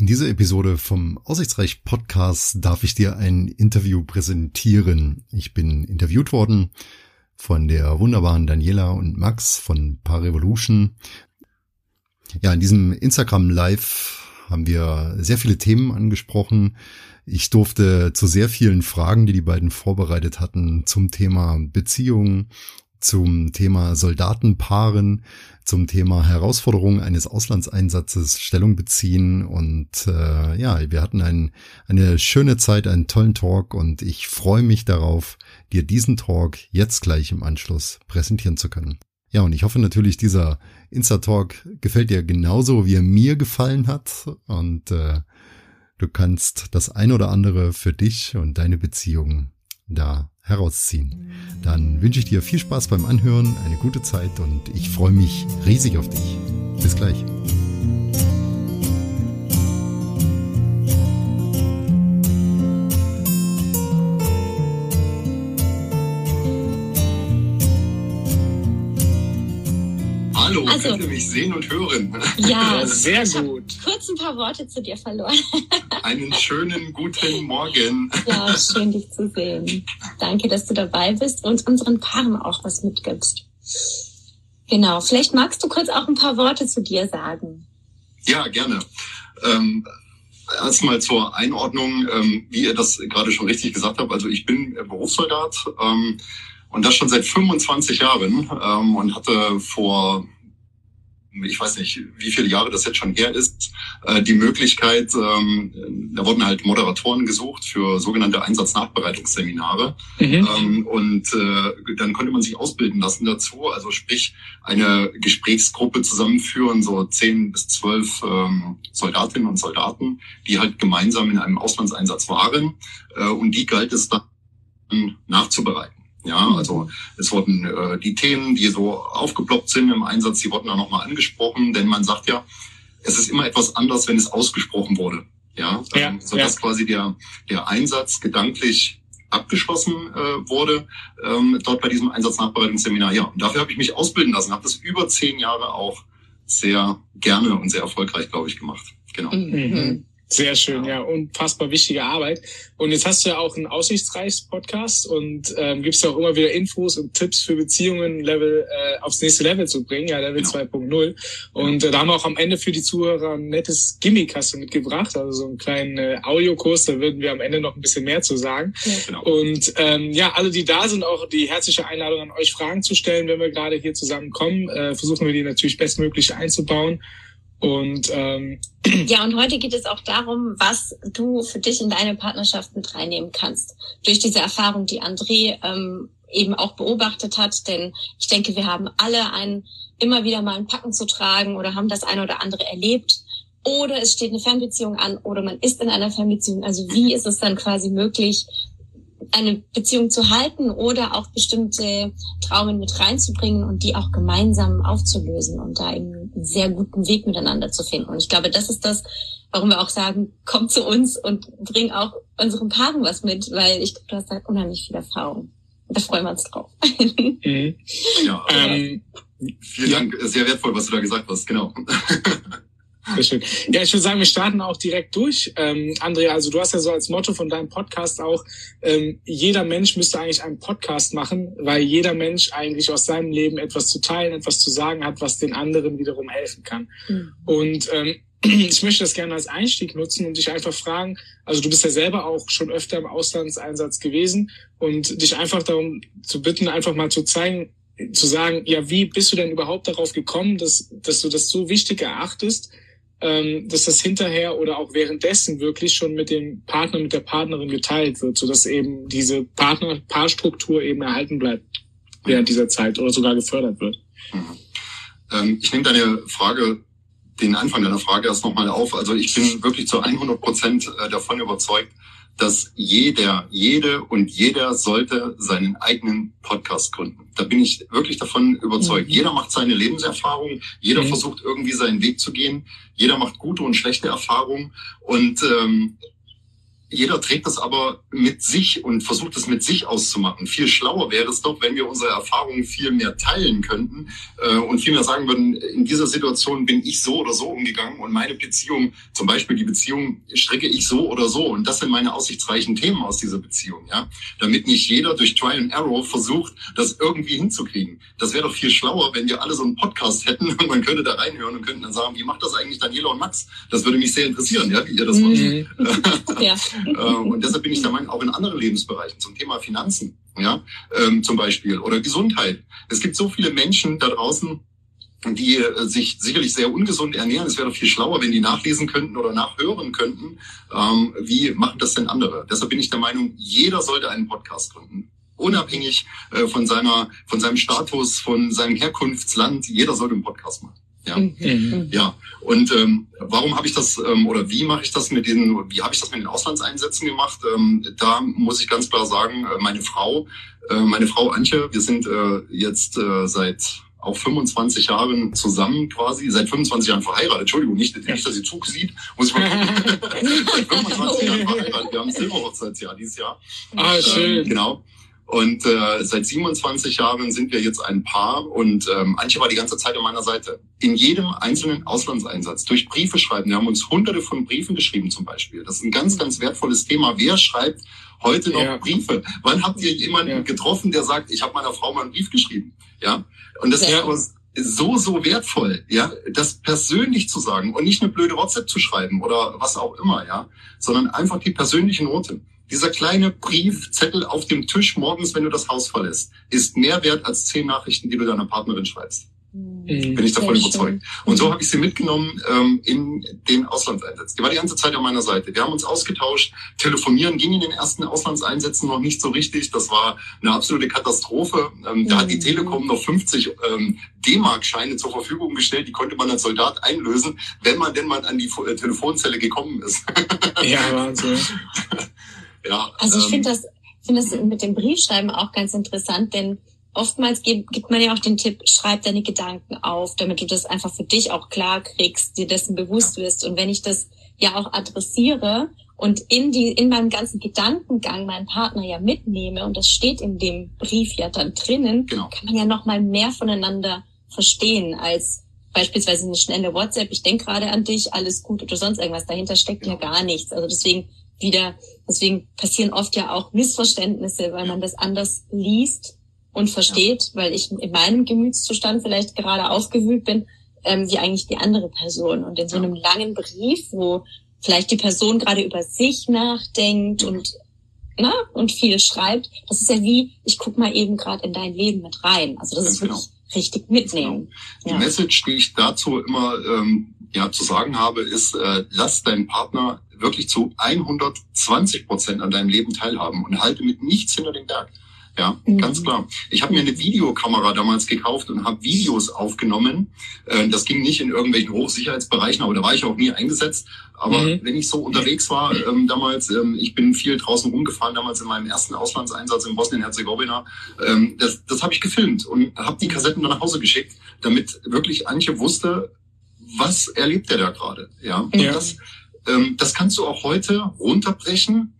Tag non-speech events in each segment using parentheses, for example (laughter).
In dieser Episode vom Aussichtsreich Podcast darf ich dir ein Interview präsentieren. Ich bin interviewt worden von der wunderbaren Daniela und Max von Par Revolution. Ja, in diesem Instagram Live haben wir sehr viele Themen angesprochen. Ich durfte zu sehr vielen Fragen, die die beiden vorbereitet hatten, zum Thema Beziehungen, zum Thema Soldatenpaaren, zum Thema Herausforderungen eines Auslandseinsatzes Stellung beziehen. Und äh, ja, wir hatten ein, eine schöne Zeit, einen tollen Talk und ich freue mich darauf, dir diesen Talk jetzt gleich im Anschluss präsentieren zu können. Ja, und ich hoffe natürlich, dieser Insta-Talk gefällt dir genauso, wie er mir gefallen hat. Und äh, du kannst das ein oder andere für dich und deine Beziehung da herausziehen. Dann wünsche ich dir viel Spaß beim Anhören, eine gute Zeit und ich freue mich riesig auf dich. Bis gleich. Hallo, also, könnt ihr mich sehen und hören? Ja, (laughs) sehr gut. Kurz ein paar Worte zu dir verloren. (laughs) Einen schönen guten Morgen. Ja, schön dich zu sehen. Danke, dass du dabei bist und unseren Paaren auch was mitgibst. Genau, vielleicht magst du kurz auch ein paar Worte zu dir sagen. Ja, gerne. Ähm, Erstmal zur Einordnung, ähm, wie ihr das gerade schon richtig gesagt habt. Also ich bin Berufssoldat ähm, und das schon seit 25 Jahren ähm, und hatte vor ich weiß nicht, wie viele Jahre das jetzt schon her ist, äh, die Möglichkeit, ähm, da wurden halt Moderatoren gesucht für sogenannte Einsatznachbereitungsseminare. Mhm. Ähm, und äh, dann konnte man sich ausbilden lassen dazu, also sprich eine Gesprächsgruppe zusammenführen, so zehn bis zwölf ähm, Soldatinnen und Soldaten, die halt gemeinsam in einem Auslandseinsatz waren. Äh, und die galt es dann nachzubereiten. Ja, mhm. also es wurden äh, die Themen, die so aufgeploppt sind im Einsatz, die wurden da nochmal angesprochen, denn man sagt ja, es ist immer etwas anders, wenn es ausgesprochen wurde. Ja, ja ähm, so dass ja. quasi der, der Einsatz gedanklich abgeschlossen äh, wurde, ähm, dort bei diesem Einsatznachbereitungsseminar. Ja, und dafür habe ich mich ausbilden lassen, habe das über zehn Jahre auch sehr gerne und sehr erfolgreich, glaube ich, gemacht. Genau. Mhm. Sehr schön, ja, unfassbar wichtige Arbeit. Und jetzt hast du ja auch einen Aussichtsreichs-Podcast und ähm, gibst ja auch immer wieder Infos und Tipps für Beziehungen Level äh, aufs nächste Level zu bringen, ja, Level genau. 2.0. Und äh, da haben wir auch am Ende für die Zuhörer ein nettes Gimmick hast du mitgebracht, also so einen kleinen äh, Audiokurs, da würden wir am Ende noch ein bisschen mehr zu sagen. Ja. Genau. Und ähm, ja, alle, die da sind, auch die herzliche Einladung an euch, Fragen zu stellen, wenn wir gerade hier zusammenkommen. Äh, versuchen wir die natürlich bestmöglich einzubauen. Und ähm, ja, und heute geht es auch darum, was du für dich in deine Partnerschaft mit reinnehmen kannst. Durch diese Erfahrung, die André ähm, eben auch beobachtet hat. Denn ich denke, wir haben alle einen immer wieder mal ein Packen zu tragen oder haben das eine oder andere erlebt. Oder es steht eine Fernbeziehung an oder man ist in einer Fernbeziehung. Also wie ist es dann quasi möglich, eine Beziehung zu halten oder auch bestimmte Traumen mit reinzubringen und die auch gemeinsam aufzulösen und da eben einen sehr guten Weg miteinander zu finden. Und ich glaube, das ist das, warum wir auch sagen, komm zu uns und bring auch unseren Paaren was mit, weil ich glaube, du hast da unheimlich viel Erfahrung. Und da freuen wir uns drauf. (laughs) Mhm. Ja, ähm, vielen Dank. Sehr wertvoll, was du da gesagt hast. Genau. (laughs) Sehr schön. Ja, ich würde sagen, wir starten auch direkt durch. Ähm, Andrea, also du hast ja so als Motto von deinem Podcast auch, ähm, jeder Mensch müsste eigentlich einen Podcast machen, weil jeder Mensch eigentlich aus seinem Leben etwas zu teilen, etwas zu sagen hat, was den anderen wiederum helfen kann. Mhm. Und ähm, (clears throat) ich möchte das gerne als Einstieg nutzen und dich einfach fragen, also du bist ja selber auch schon öfter im Auslandseinsatz gewesen und dich einfach darum zu bitten, einfach mal zu zeigen, zu sagen, ja, wie bist du denn überhaupt darauf gekommen, dass, dass du das so wichtig erachtest, ähm, dass das hinterher oder auch währenddessen wirklich schon mit dem Partner, mit der Partnerin geteilt wird, sodass eben diese Partner Paarstruktur eben erhalten bleibt während dieser Zeit oder sogar gefördert wird. Mhm. Ähm, ich nehme deine Frage, den Anfang deiner Frage erst nochmal auf. Also ich bin wirklich zu 100 Prozent äh, davon überzeugt, dass jeder, jede und jeder sollte seinen eigenen Podcast gründen. Da bin ich wirklich davon überzeugt. Mhm. Jeder macht seine Lebenserfahrung, jeder mhm. versucht irgendwie seinen Weg zu gehen, jeder macht gute und schlechte Erfahrungen und ähm, jeder trägt das aber mit sich und versucht es mit sich auszumachen. Viel schlauer wäre es doch, wenn wir unsere Erfahrungen viel mehr teilen könnten äh, und viel mehr sagen würden, in dieser Situation bin ich so oder so umgegangen und meine Beziehung, zum Beispiel die Beziehung, stricke ich so oder so. Und das sind meine aussichtsreichen Themen aus dieser Beziehung, ja. Damit nicht jeder durch Try and Error versucht, das irgendwie hinzukriegen. Das wäre doch viel schlauer, wenn wir alle so einen Podcast hätten (laughs) und man könnte da reinhören und könnten dann sagen, wie macht das eigentlich Daniela und Max? Das würde mich sehr interessieren, ja, wie ihr das macht. Mhm. (laughs) (laughs) ja. Äh, und deshalb bin ich der Meinung, auch in anderen Lebensbereichen, zum Thema Finanzen, ja, ähm, zum Beispiel, oder Gesundheit. Es gibt so viele Menschen da draußen, die äh, sich sicherlich sehr ungesund ernähren. Es wäre doch viel schlauer, wenn die nachlesen könnten oder nachhören könnten, ähm, wie machen das denn andere. Deshalb bin ich der Meinung, jeder sollte einen Podcast gründen. Unabhängig äh, von seiner, von seinem Status, von seinem Herkunftsland. Jeder sollte einen Podcast machen. Ja, mhm. ja. Und ähm, warum habe ich das ähm, oder wie mache ich das mit den, wie habe ich das mit den Auslandseinsätzen gemacht? Ähm, da muss ich ganz klar sagen, äh, meine Frau, äh, meine Frau Antje, wir sind äh, jetzt äh, seit auch 25 Jahren zusammen quasi, seit 25 Jahren verheiratet. Entschuldigung, nicht, nicht dass sie Zug sieht, muss ich mal Seit (laughs) 25 Jahren verheiratet. Wir haben Silberhochzeitsjahr dieses Jahr. Ah, schön. Ähm, genau. Und äh, seit 27 Jahren sind wir jetzt ein Paar und ähm, Antje war die ganze Zeit an meiner Seite. In jedem einzelnen Auslandseinsatz, durch Briefe schreiben. Wir haben uns hunderte von Briefen geschrieben zum Beispiel. Das ist ein ganz, ganz wertvolles Thema. Wer schreibt heute noch ja. Briefe? Wann habt ihr jemanden ja. getroffen, der sagt, ich habe meiner Frau mal einen Brief geschrieben? Ja. Und das ja. ist so, so wertvoll, ja, das persönlich zu sagen und nicht eine blöde WhatsApp zu schreiben oder was auch immer, ja, sondern einfach die persönliche Note. Dieser kleine Briefzettel auf dem Tisch morgens, wenn du das Haus verlässt, ist mehr wert als zehn Nachrichten, die du deiner Partnerin schreibst. Mhm. Bin ich davon überzeugt. Und so habe ich sie mitgenommen ähm, in den Auslandseinsätzen. Die war die ganze Zeit an meiner Seite. Wir haben uns ausgetauscht. Telefonieren ging in den ersten Auslandseinsätzen noch nicht so richtig. Das war eine absolute Katastrophe. Ähm, da hat die mhm. Telekom noch 50 ähm, D-Mark-Scheine zur Verfügung gestellt. Die konnte man als Soldat einlösen, wenn man denn mal an die äh, Telefonzelle gekommen ist. ja, Wahnsinn. (laughs) Ja, also ich ähm, finde das, finde das mit dem Briefschreiben auch ganz interessant, denn oftmals gibt, gibt man ja auch den Tipp, schreib deine Gedanken auf, damit du das einfach für dich auch klar kriegst, dir dessen bewusst wirst. Und wenn ich das ja auch adressiere und in die, in meinem ganzen Gedankengang meinen Partner ja mitnehme und das steht in dem Brief ja dann drinnen, genau. kann man ja noch mal mehr voneinander verstehen als beispielsweise eine schnelle WhatsApp, ich denke gerade an dich, alles gut oder sonst irgendwas. Dahinter steckt genau. ja gar nichts. Also deswegen wieder, deswegen passieren oft ja auch Missverständnisse, weil man das anders liest und versteht, ja. weil ich in meinem Gemütszustand vielleicht gerade aufgewühlt bin, ähm, wie eigentlich die andere Person. Und in so einem langen Brief, wo vielleicht die Person gerade über sich nachdenkt und na, und viel schreibt, das ist ja wie, ich guck mal eben gerade in dein Leben mit rein. Also das Ganz ist wirklich genau. richtig mitnehmen. Genau. Die ja. Message, die ich dazu immer ähm, ja zu sagen habe, ist, äh, lass deinen Partner wirklich zu 120 Prozent an deinem Leben teilhaben und halte mit nichts hinter dem Berg. Ja, mhm. ganz klar. Ich habe mir eine Videokamera damals gekauft und habe Videos aufgenommen. Äh, das ging nicht in irgendwelchen Hochsicherheitsbereichen, aber da war ich auch nie eingesetzt. Aber mhm. wenn ich so unterwegs war ähm, damals, ähm, ich bin viel draußen rumgefahren, damals in meinem ersten Auslandseinsatz in Bosnien-Herzegowina, ähm, das, das habe ich gefilmt und habe die Kassetten dann nach Hause geschickt, damit wirklich Antje wusste, was erlebt er da gerade. Ja, ja. Das, ähm, das kannst du auch heute runterbrechen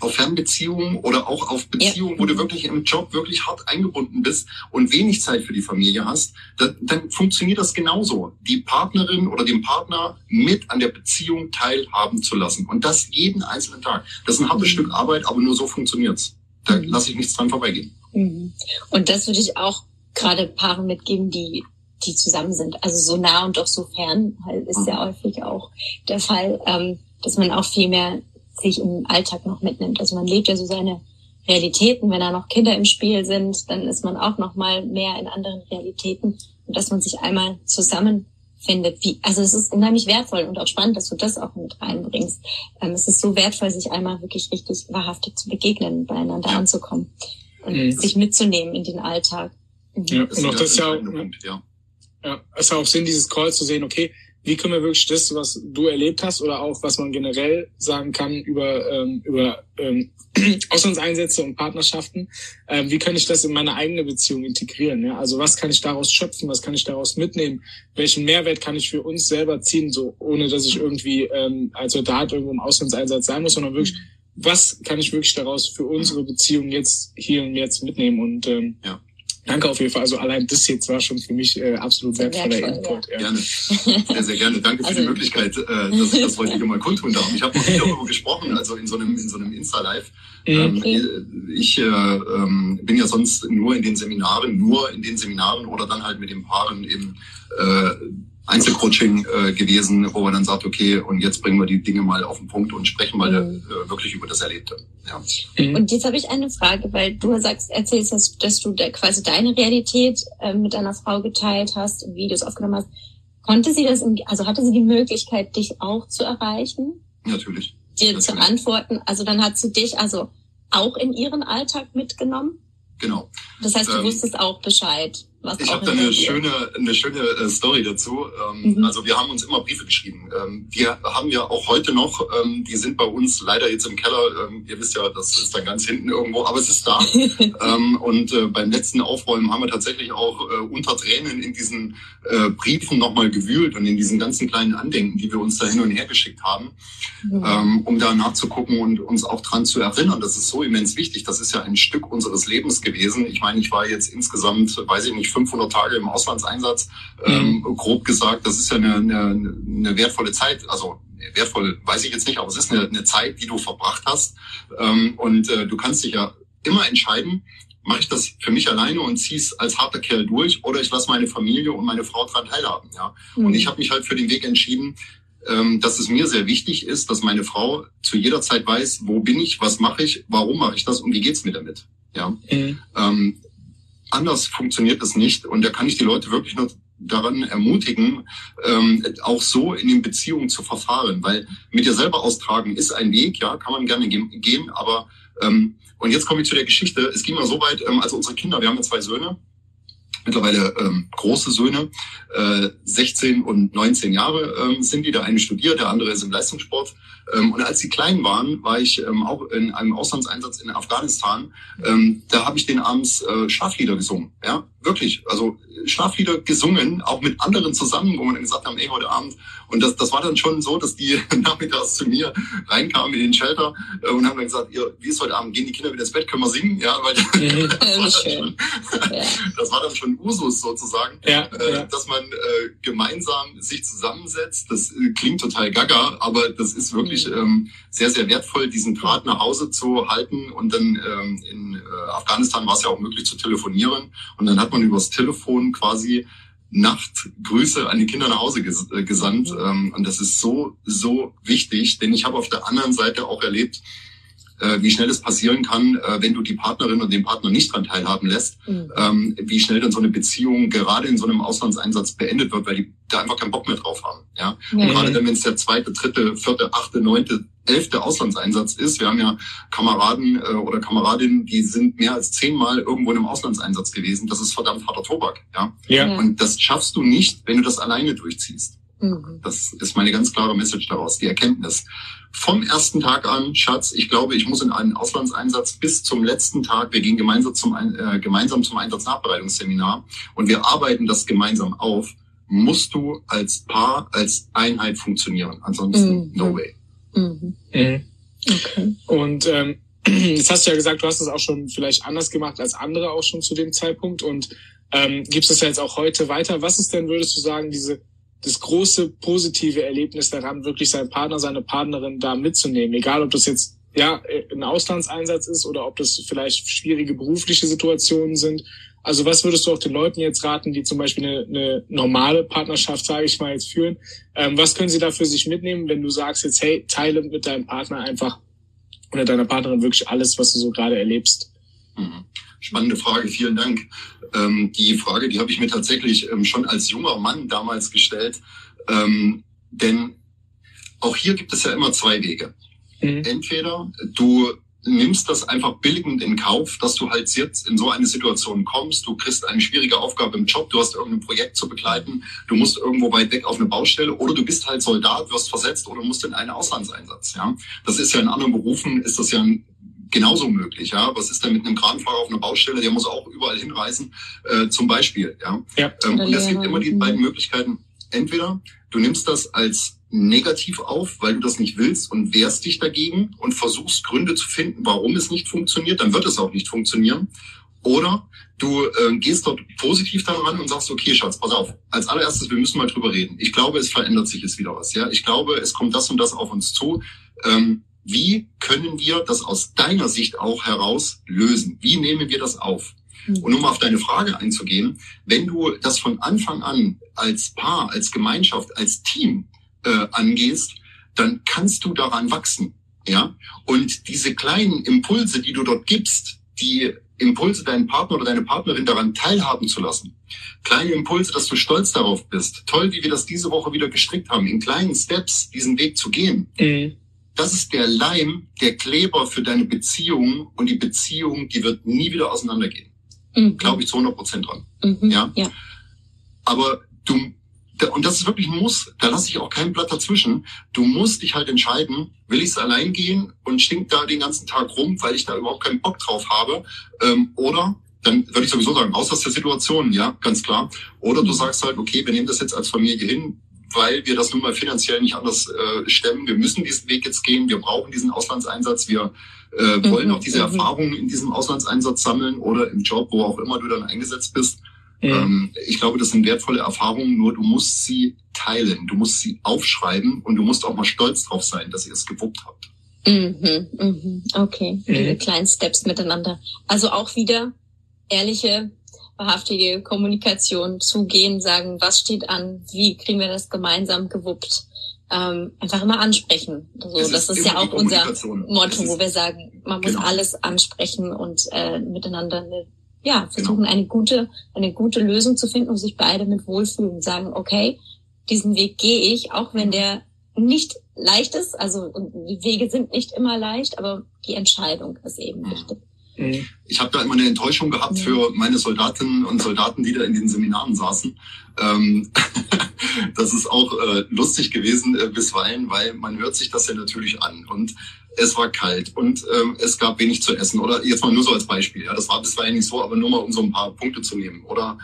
auf Fernbeziehungen oder auch auf Beziehungen, ja. wo du wirklich im Job wirklich hart eingebunden bist und wenig Zeit für die Familie hast, dann, dann funktioniert das genauso. Die Partnerin oder den Partner mit an der Beziehung teilhaben zu lassen. Und das jeden einzelnen Tag. Das ist ein hartes mhm. Stück Arbeit, aber nur so funktioniert's. Da mhm. lasse ich nichts dran vorbeigehen. Mhm. Und das würde ich auch gerade Paaren mitgeben, die die zusammen sind. Also so nah und doch so fern halt ist ja mhm. häufig auch der Fall, ähm, dass man auch viel mehr sich im Alltag noch mitnimmt. Also man lebt ja so seine Realitäten. Wenn da noch Kinder im Spiel sind, dann ist man auch noch mal mehr in anderen Realitäten und dass man sich einmal zusammenfindet. Wie, also es ist unheimlich wertvoll und auch spannend, dass du das auch mit reinbringst. Ähm, es ist so wertvoll, sich einmal wirklich richtig wahrhaftig zu begegnen, beieinander anzukommen und mhm. sich mitzunehmen in den Alltag. Mhm. Ja, und auch das ja auch, ja. Ja, ist ja auch Sinn dieses Calls zu sehen, okay, wie können wir wirklich das, was du erlebt hast oder auch was man generell sagen kann über, ähm, über ähm, (clears throat) Auslandseinsätze und Partnerschaften, ähm, wie kann ich das in meine eigene Beziehung integrieren? Ja? Also was kann ich daraus schöpfen, was kann ich daraus mitnehmen, welchen Mehrwert kann ich für uns selber ziehen, so ohne dass ich irgendwie ähm, als Soldat irgendwo im Auslandseinsatz sein muss, sondern wirklich, was kann ich wirklich daraus für unsere Beziehung jetzt hier und jetzt mitnehmen und ähm, ja. Danke auf jeden Fall. Also allein das jetzt war schon für mich äh, absolut wertvoller Wertvoll, Input. Ja. Gerne. Sehr, sehr gerne. Danke also, für die also Möglichkeit, äh, dass ich das heute hier mal kundtun darf. Ich habe noch nie darüber gesprochen, also in so einem, in so einem Insta-Live. Mhm. Ähm, ich äh, ähm, bin ja sonst nur in den Seminaren, nur in den Seminaren oder dann halt mit den Paaren im äh, Einzelcoaching äh, gewesen, wo man dann sagt, okay, und jetzt bringen wir die Dinge mal auf den Punkt und sprechen mal mhm. äh, wirklich über das Erlebte. Ja. Mhm. Und jetzt habe ich eine Frage, weil du sagst, erzählst, dass, dass du da quasi deine Realität äh, mit deiner Frau geteilt hast, Videos aufgenommen hast. Konnte sie das, in, also hatte sie die Möglichkeit, dich auch zu erreichen? Natürlich. Dir Natürlich. zu antworten. Also dann hat sie dich also auch in ihren Alltag mitgenommen? Genau. Das heißt, du ähm, wusstest auch Bescheid. Was ich habe da eine schöne, eine schöne äh, Story dazu. Ähm, mhm. Also wir haben uns immer Briefe geschrieben. Ähm, die haben wir auch heute noch. Ähm, die sind bei uns leider jetzt im Keller. Ähm, ihr wisst ja, das ist dann ganz hinten irgendwo, aber es ist da. (laughs) und äh, beim letzten Aufräumen haben wir tatsächlich auch äh, unter Tränen in diesen äh, Briefen nochmal gewühlt und in diesen ganzen kleinen Andenken, die wir uns da hin und her geschickt haben, mhm. um da nachzugucken und uns auch dran zu erinnern. Das ist so immens wichtig. Das ist ja ein Stück unseres Lebens gewesen. Ich meine, ich war jetzt insgesamt, weiß ich nicht, 500 Tage im Auslandseinsatz, ähm, mhm. grob gesagt. Das ist ja eine, eine, eine wertvolle Zeit. Also wertvoll weiß ich jetzt nicht, aber es ist eine, eine Zeit, die du verbracht hast. Ähm, und äh, du kannst dich ja immer entscheiden, mache ich das für mich alleine und ziehe es als harter Kerl durch oder ich lasse meine Familie und meine Frau daran teilhaben. Ja? Mhm. Und ich habe mich halt für den Weg entschieden, ähm, dass es mir sehr wichtig ist, dass meine Frau zu jeder Zeit weiß, wo bin ich, was mache ich, warum mache ich das und wie geht's mir damit. Ja. Mhm. Ähm, anders funktioniert es nicht. Und da kann ich die Leute wirklich nur daran ermutigen, ähm, auch so in den Beziehungen zu verfahren. Weil mit dir selber austragen ist ein Weg, ja, kann man gerne gehen, aber ähm, und jetzt komme ich zu der Geschichte. Es ging mal so weit, ähm, also unsere Kinder, wir haben ja zwei Söhne, mittlerweile ähm, große Söhne, äh, 16 und 19 Jahre ähm, sind die. Der eine studiert, der andere ist im Leistungssport. Ähm, und als sie klein waren, war ich ähm, auch in einem Auslandseinsatz in Afghanistan. Ähm, da habe ich den abends äh, Schlaflieder gesungen. Ja, wirklich. Also Schlaflieder gesungen, auch mit anderen zusammen, wo man dann gesagt haben, ey, heute Abend. Und das, das war dann schon so, dass die (laughs) nachmittags zu mir reinkamen in den Shelter äh, und haben dann gesagt, ihr, wie ist heute Abend? Gehen die Kinder wieder ins Bett? Können wir singen? Ja, weil mhm. (laughs) das, war schon, (laughs) das, war dann schon Usus sozusagen, ja, äh, ja. dass man gemeinsam sich zusammensetzt. Das klingt total gaga, aber das ist wirklich mhm. ähm, sehr, sehr wertvoll, diesen Draht nach Hause zu halten. Und dann ähm, in äh, Afghanistan war es ja auch möglich zu telefonieren. Und dann hat man übers Telefon quasi Nachtgrüße an die Kinder nach Hause ges äh, gesandt. Mhm. Ähm, und das ist so, so wichtig, denn ich habe auf der anderen Seite auch erlebt, äh, wie schnell es passieren kann, äh, wenn du die Partnerin und den Partner nicht dran teilhaben lässt, mhm. ähm, wie schnell dann so eine Beziehung gerade in so einem Auslandseinsatz beendet wird, weil die da einfach keinen Bock mehr drauf haben. Ja? Mhm. Und gerade dann, wenn es der zweite, dritte, vierte, achte, neunte, elfte Auslandseinsatz ist, wir haben ja Kameraden äh, oder Kameradinnen, die sind mehr als zehnmal irgendwo in einem Auslandseinsatz gewesen. Das ist verdammt harter Tobak. Ja? ja. Und das schaffst du nicht, wenn du das alleine durchziehst. Mhm. Das ist meine ganz klare Message daraus, die Erkenntnis vom ersten Tag an, Schatz, ich glaube, ich muss in einen Auslandseinsatz bis zum letzten Tag. Wir gehen gemeinsam zum, äh, gemeinsam zum Einsatznachbereitungsseminar und wir arbeiten das gemeinsam auf. Musst du als Paar, als Einheit funktionieren. Ansonsten, mhm. no way. Mhm. Mhm. Okay. Und ähm, (clears throat) jetzt hast du ja gesagt, du hast es auch schon vielleicht anders gemacht als andere auch schon zu dem Zeitpunkt und ähm, gibst es ja jetzt auch heute weiter. Was ist denn, würdest du sagen, diese das große positive Erlebnis daran, wirklich seinen Partner, seine Partnerin da mitzunehmen. Egal, ob das jetzt ja ein Auslandseinsatz ist oder ob das vielleicht schwierige berufliche Situationen sind. Also was würdest du auch den Leuten jetzt raten, die zum Beispiel eine, eine normale Partnerschaft, sage ich mal, jetzt führen? Ähm, was können sie da für sich mitnehmen, wenn du sagst jetzt, hey, teile mit deinem Partner einfach oder deiner Partnerin wirklich alles, was du so gerade erlebst? Mhm. Spannende Frage, vielen Dank. Ähm, die Frage, die habe ich mir tatsächlich ähm, schon als junger Mann damals gestellt. Ähm, denn auch hier gibt es ja immer zwei Wege. Mhm. Entweder du nimmst das einfach billigend in Kauf, dass du halt jetzt in so eine Situation kommst. Du kriegst eine schwierige Aufgabe im Job, du hast irgendein Projekt zu begleiten, du musst irgendwo weit weg auf eine Baustelle oder du bist halt Soldat, wirst versetzt oder musst in einen Auslandseinsatz. Ja, das ist ja in anderen Berufen ist das ja genauso möglich. Ja, was ist denn mit einem Kranfahrer auf einer Baustelle? Der muss auch überall hinreisen, äh, zum Beispiel. Ja, ja. Ähm, und es gibt immer die beiden Möglichkeiten. Entweder du nimmst das als negativ auf, weil du das nicht willst und wehrst dich dagegen und versuchst Gründe zu finden, warum es nicht funktioniert, dann wird es auch nicht funktionieren. Oder du äh, gehst dort positiv daran und sagst, okay, Schatz, pass auf. Als allererstes, wir müssen mal drüber reden. Ich glaube, es verändert sich jetzt wieder was. Ja, ich glaube, es kommt das und das auf uns zu. Ähm, wie können wir das aus deiner Sicht auch heraus lösen? Wie nehmen wir das auf? Mhm. Und um auf deine Frage einzugehen, wenn du das von Anfang an als Paar, als Gemeinschaft, als Team äh, angehst, dann kannst du daran wachsen. Ja, und diese kleinen Impulse, die du dort gibst, die Impulse deinen Partner oder deine Partnerin daran teilhaben zu lassen. Kleine Impulse, dass du stolz darauf bist. Toll, wie wir das diese Woche wieder gestrickt haben, in kleinen Steps diesen Weg zu gehen. Mhm. Das ist der Leim, der Kleber für deine Beziehung und die Beziehung, die wird nie wieder auseinandergehen. Mhm. Glaube ich zu 100 Prozent dran. Mhm. Ja? ja. Aber du und das ist wirklich ein Muss, da lasse ich auch kein Blatt dazwischen. Du musst dich halt entscheiden, will ich es allein gehen und stink da den ganzen Tag rum, weil ich da überhaupt keinen Bock drauf habe, ähm, oder dann würde ich sowieso sagen, raus aus der Situation, ja, ganz klar. Oder du sagst halt, okay, wir nehmen das jetzt als Familie hin, weil wir das nun mal finanziell nicht anders äh, stemmen. Wir müssen diesen Weg jetzt gehen. Wir brauchen diesen Auslandseinsatz. Wir äh, wollen mhm, auch diese mhm. Erfahrungen in diesem Auslandseinsatz sammeln oder im Job, wo auch immer du dann eingesetzt bist. Mhm. ich glaube, das sind wertvolle Erfahrungen, nur du musst sie teilen, du musst sie aufschreiben und du musst auch mal stolz drauf sein, dass ihr es gewuppt habt. Mhm, mhm. Okay, mhm. kleinen Steps miteinander. Also auch wieder ehrliche, wahrhaftige Kommunikation zugehen, sagen, was steht an, wie kriegen wir das gemeinsam gewuppt. Ähm, einfach immer ansprechen. So, ist das ist ja auch unser Motto, wo wir sagen, man muss genau. alles ansprechen und äh, miteinander eine ja, versuchen genau. eine gute, eine gute Lösung zu finden, wo sich beide mit wohlfühlen, sagen, okay, diesen Weg gehe ich, auch wenn der nicht leicht ist, also die Wege sind nicht immer leicht, aber die Entscheidung ist eben mhm. wichtig. Mhm. Ich habe da immer eine Enttäuschung gehabt für meine Soldatinnen und Soldaten, die da in den Seminaren saßen. Ähm, (laughs) das ist auch äh, lustig gewesen äh, bisweilen, weil man hört sich das ja natürlich an. Und es war kalt und ähm, es gab wenig zu essen. Oder jetzt mal nur so als Beispiel. Ja, das war bisweilen nicht so, aber nur mal um so ein paar Punkte zu nehmen. Oder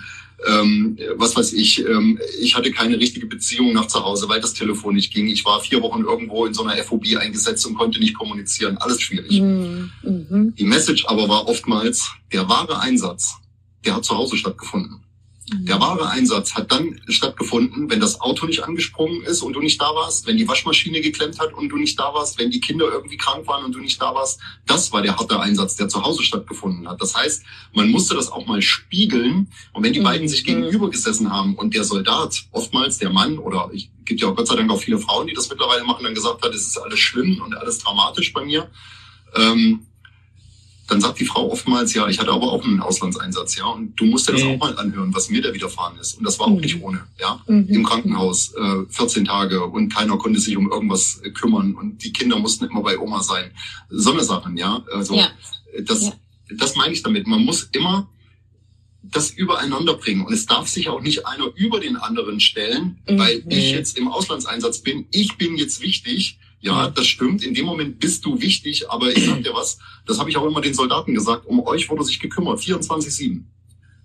ähm, was weiß ich, ähm, ich hatte keine richtige Beziehung nach zu Hause, weil das Telefon nicht ging. Ich war vier Wochen irgendwo in so einer FOB eingesetzt und konnte nicht kommunizieren. Alles schwierig. Mhm. mhm. Die Message aber war oftmals, der wahre Einsatz, der hat zu Hause stattgefunden. Der wahre Einsatz hat dann stattgefunden, wenn das Auto nicht angesprungen ist und du nicht da warst, wenn die Waschmaschine geklemmt hat und du nicht da warst, wenn die Kinder irgendwie krank waren und du nicht da warst. Das war der harte Einsatz, der zu Hause stattgefunden hat. Das heißt, man musste das auch mal spiegeln. Und wenn die beiden sich mhm. gegenüber gesessen haben und der Soldat, oftmals der Mann oder ich gibt ja auch Gott sei Dank auch viele Frauen, die das mittlerweile machen, dann gesagt hat, es ist alles schlimm und alles dramatisch bei mir. Ähm, dann sagt die Frau oftmals, ja, ich hatte aber auch einen Auslandseinsatz, ja, und du musst dir das mhm. auch mal anhören, was mir da widerfahren ist. Und das war auch mhm. nicht ohne, ja, mhm. im Krankenhaus, äh, 14 Tage und keiner konnte sich um irgendwas äh, kümmern und die Kinder mussten immer bei Oma sein. So eine Sachen, ja, also ja. das, ja. das meine ich damit. Man muss immer das übereinander bringen. Und es darf sich auch nicht einer über den anderen stellen, mhm. weil ich jetzt im Auslandseinsatz bin. Ich bin jetzt wichtig ja, das stimmt. In dem Moment bist du wichtig, aber ich sag dir was, das habe ich auch immer den Soldaten gesagt, um euch wurde sich gekümmert, 24-7.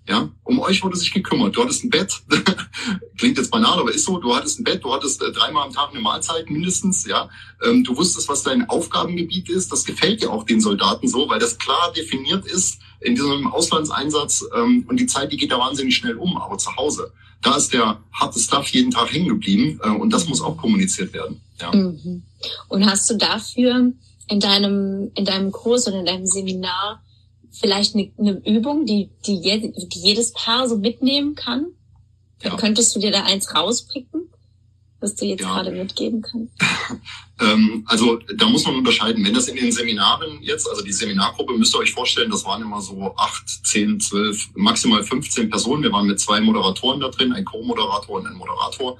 Ja, um euch wurde sich gekümmert. Du hattest ein Bett, (laughs) klingt jetzt banal, aber ist so. Du hattest ein Bett, du hattest äh, dreimal am Tag eine Mahlzeit mindestens. Ja, ähm, du wusstest, was dein Aufgabengebiet ist. Das gefällt ja auch den Soldaten so, weil das klar definiert ist in diesem Auslandseinsatz. Ähm, und die Zeit, die geht da wahnsinnig schnell um. Aber zu Hause, da ist der harte Stuff jeden Tag hängen geblieben äh, und das muss auch kommuniziert werden. Ja. Mhm. Und hast du dafür in deinem, in deinem Kurs oder in deinem Seminar vielleicht eine, eine Übung, die, die, je, die jedes Paar so mitnehmen kann? Ja. Könntest du dir da eins rauspicken, was du jetzt ja. gerade mitgeben kannst? (laughs) Ähm, also da muss man unterscheiden. Wenn das in den Seminaren jetzt, also die Seminargruppe, müsst ihr euch vorstellen, das waren immer so acht, zehn, zwölf, maximal 15 Personen. Wir waren mit zwei Moderatoren da drin, ein Co-Moderator und ein Moderator.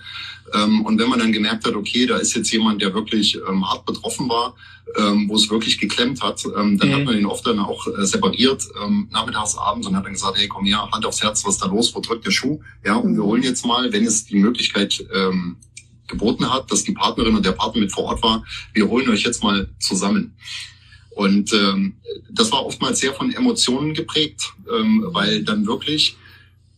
Ähm, und wenn man dann gemerkt hat, okay, da ist jetzt jemand, der wirklich ähm, hart betroffen war, ähm, wo es wirklich geklemmt hat, ähm, dann mhm. hat man ihn oft dann auch äh, separiert, ähm, nachmittags, abends und hat dann gesagt, hey, komm her, Hand aufs Herz, was ist da los, wo drückt der Schuh? Ja, und mhm. wir holen jetzt mal, wenn es die Möglichkeit ähm, geboten hat, dass die Partnerin und der Partner mit vor Ort war, wir holen euch jetzt mal zusammen. Und ähm, das war oftmals sehr von Emotionen geprägt, ähm, weil dann wirklich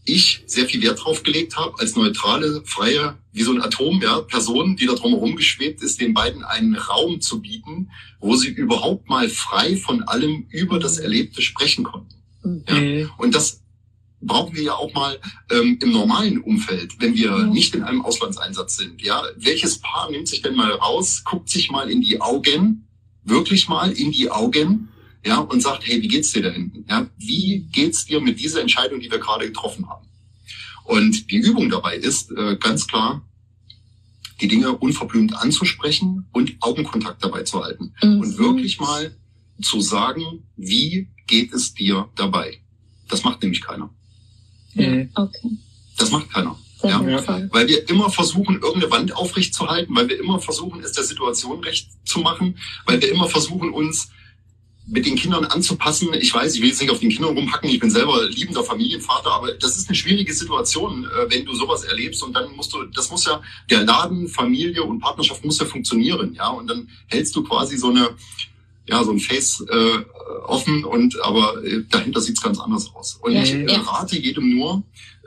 ich sehr viel Wert drauf gelegt habe, als neutrale, freie, wie so ein Atom, ja, Person, die da drumherum geschwebt ist, den beiden einen Raum zu bieten, wo sie überhaupt mal frei von allem über das Erlebte sprechen konnten. Ja. Mhm. Und das brauchen wir ja auch mal ähm, im normalen Umfeld, wenn wir mhm. nicht in einem Auslandseinsatz sind. Ja, welches Paar nimmt sich denn mal raus, guckt sich mal in die Augen, wirklich mal in die Augen, ja, und sagt, hey, wie geht's dir da hinten? Ja, wie geht's dir mit dieser Entscheidung, die wir gerade getroffen haben? Und die Übung dabei ist äh, ganz klar, die Dinge unverblümt anzusprechen und Augenkontakt dabei zu halten mhm. und wirklich mal zu sagen, wie geht es dir dabei? Das macht nämlich keiner. Mhm. Okay. Das macht keiner. Ja, weil wir immer versuchen, irgendeine Wand aufrecht zu halten, weil wir immer versuchen, es der Situation recht zu machen, weil wir immer versuchen, uns mit den Kindern anzupassen. Ich weiß, ich will jetzt nicht auf den Kindern rumhacken, ich bin selber liebender Familienvater, aber das ist eine schwierige Situation, äh, wenn du sowas erlebst und dann musst du, das muss ja, der Laden, Familie und Partnerschaft muss ja funktionieren, ja, und dann hältst du quasi so eine, ja, so ein Face äh, offen und aber äh, dahinter sieht's ganz anders aus. Und ja, ich äh, rate jedem nur,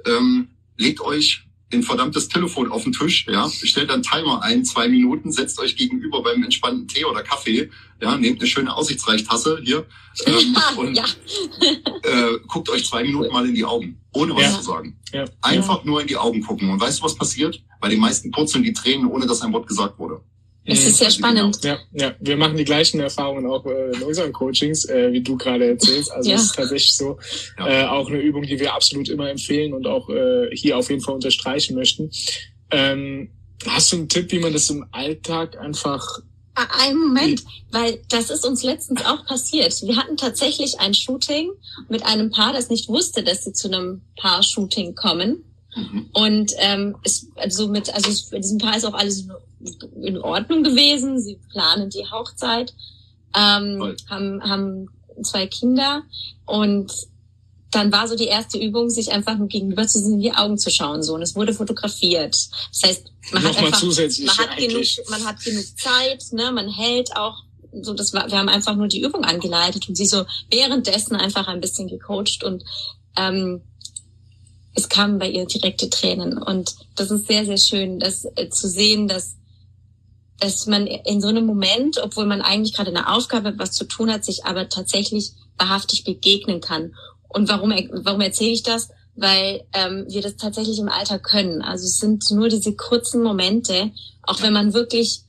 ähm, legt euch ein verdammtes Telefon auf den Tisch, ja, stellt dann Timer ein, zwei Minuten, setzt euch gegenüber beim entspannten Tee oder Kaffee, ja, nehmt eine schöne Aussichtsreichtasse hier ähm, (laughs) ja, und ja. (laughs) äh, guckt euch zwei Minuten mal in die Augen, ohne was ja. zu sagen. Ja. Einfach nur in die Augen gucken. Und weißt du, was passiert? Bei den meisten purzeln die Tränen, ohne dass ein Wort gesagt wurde. Es ist sehr spannend. Ja, ja, wir machen die gleichen Erfahrungen auch äh, in unseren Coachings, äh, wie du gerade erzählst. Also ja. es ist tatsächlich so äh, auch eine Übung, die wir absolut immer empfehlen und auch äh, hier auf jeden Fall unterstreichen möchten. Ähm, hast du einen Tipp, wie man das im Alltag einfach ein Moment, weil das ist uns letztens auch passiert. Wir hatten tatsächlich ein Shooting mit einem Paar, das nicht wusste, dass sie zu einem Paar-Shooting kommen. Mhm. Und ähm, es, also mit, also bei diesem Paar ist auch alles in Ordnung gewesen. Sie planen die Hochzeit, ähm, haben, haben zwei Kinder und dann war so die erste Übung, sich einfach nur gegenüber zu sehen, in die Augen zu schauen, so. Und es wurde fotografiert. Das heißt, man hat einfach, man hat genug, man hat genug Zeit, ne, man hält auch, so, das war, wir haben einfach nur die Übung angeleitet und sie so währenddessen einfach ein bisschen gecoacht und, ähm, es kamen bei ihr direkte Tränen. Und das ist sehr, sehr schön, das äh, zu sehen, dass, dass man in so einem Moment, obwohl man eigentlich gerade eine Aufgabe, was zu tun hat, sich aber tatsächlich wahrhaftig begegnen kann. Und warum, warum erzähle ich das? Weil ähm, wir das tatsächlich im Alter können. Also es sind nur diese kurzen Momente, auch wenn man wirklich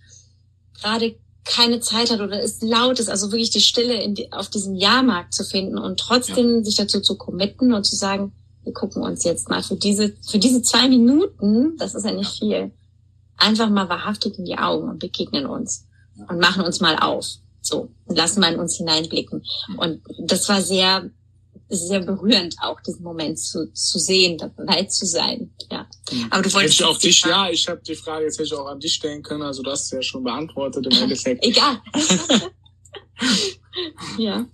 gerade keine Zeit hat oder es laut ist, also wirklich die Stille in die, auf diesem Jahrmarkt zu finden und trotzdem ja. sich dazu zu committen und zu sagen, wir gucken uns jetzt mal für diese, für diese zwei Minuten, das ist ja nicht viel, einfach mal wahrhaftig in die Augen und begegnen uns und machen uns mal auf. So, und lassen mal in uns hineinblicken. Und das war sehr, sehr berührend, auch diesen Moment zu, zu sehen, dabei zu sein. Ja. Mhm. Aber du wolltest. Auch dich, ja, ich habe die Frage jetzt hätte ich auch an dich stellen können, also du hast ja schon beantwortet im (laughs) Endeffekt. Egal. (laughs) (laughs) ja.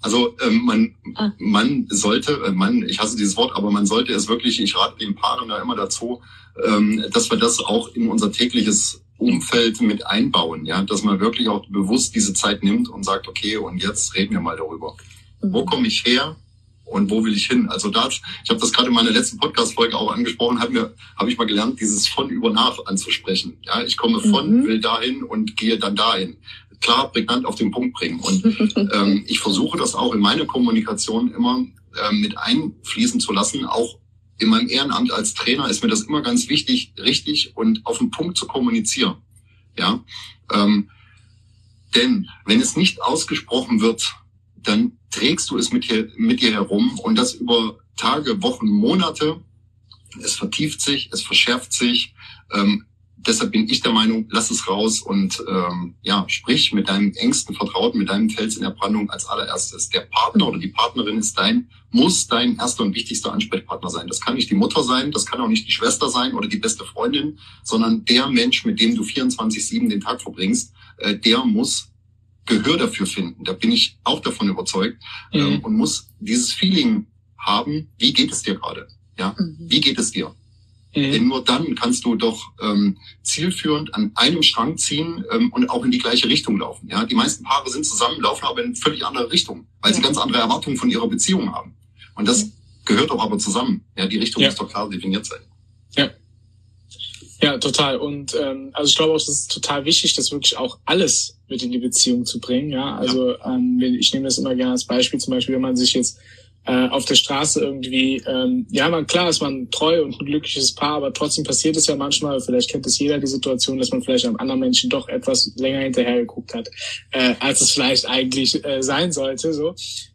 Also ähm, man, ah. man sollte, äh, man, ich hasse dieses Wort, aber man sollte es wirklich, ich rate den Paaren da immer dazu, ähm, dass wir das auch in unser tägliches Umfeld mit einbauen, ja, dass man wirklich auch bewusst diese Zeit nimmt und sagt, okay, und jetzt reden wir mal darüber. Mhm. Wo komme ich her? Und wo will ich hin? Also da, ich habe das gerade in meiner letzten Podcast-Folge auch angesprochen, habe mir, habe ich mal gelernt, dieses von über nach anzusprechen. Ja, ich komme von, mhm. will dahin und gehe dann dahin klar prägnant auf den Punkt bringen. Und (laughs) ähm, ich versuche das auch in meine Kommunikation immer ähm, mit einfließen zu lassen. Auch in meinem Ehrenamt als Trainer ist mir das immer ganz wichtig, richtig und auf den Punkt zu kommunizieren. Ja, ähm, denn wenn es nicht ausgesprochen wird, dann trägst du es mit, hier, mit dir herum und das über Tage, Wochen, Monate. Es vertieft sich, es verschärft sich. Ähm, deshalb bin ich der Meinung, lass es raus und ähm, ja, sprich mit deinem engsten Vertrauten, mit deinem Fels in der Brandung als allererstes. Der Partner oder die Partnerin ist dein, muss dein erster und wichtigster Ansprechpartner sein. Das kann nicht die Mutter sein, das kann auch nicht die Schwester sein oder die beste Freundin, sondern der Mensch, mit dem du 24-7 den Tag verbringst, äh, der muss Gehör dafür finden. Da bin ich auch davon überzeugt mhm. ähm, und muss dieses Feeling haben, wie geht es dir gerade? Ja, mhm. wie geht es dir? Mhm. Denn nur dann kannst du doch ähm, zielführend an einem Strang ziehen ähm, und auch in die gleiche Richtung laufen. Ja, die meisten Paare sind zusammen, laufen aber in völlig andere Richtungen, weil ja. sie ganz andere Erwartungen von ihrer Beziehung haben. Und das ja. gehört doch aber zusammen. Ja, die Richtung ja. muss doch klar definiert sein. Ja. Ja, total. Und ähm, also ich glaube auch, das ist total wichtig, das wirklich auch alles mit in die Beziehung zu bringen. Ja, also ähm, ich nehme das immer gerne als Beispiel, zum Beispiel, wenn man sich jetzt äh, auf der Straße irgendwie, ähm, ja, man, klar ist man treu und ein glückliches Paar, aber trotzdem passiert es ja manchmal, vielleicht kennt es jeder die Situation, dass man vielleicht einem anderen Menschen doch etwas länger hinterher geguckt hat, äh, als es vielleicht eigentlich äh, sein sollte. so.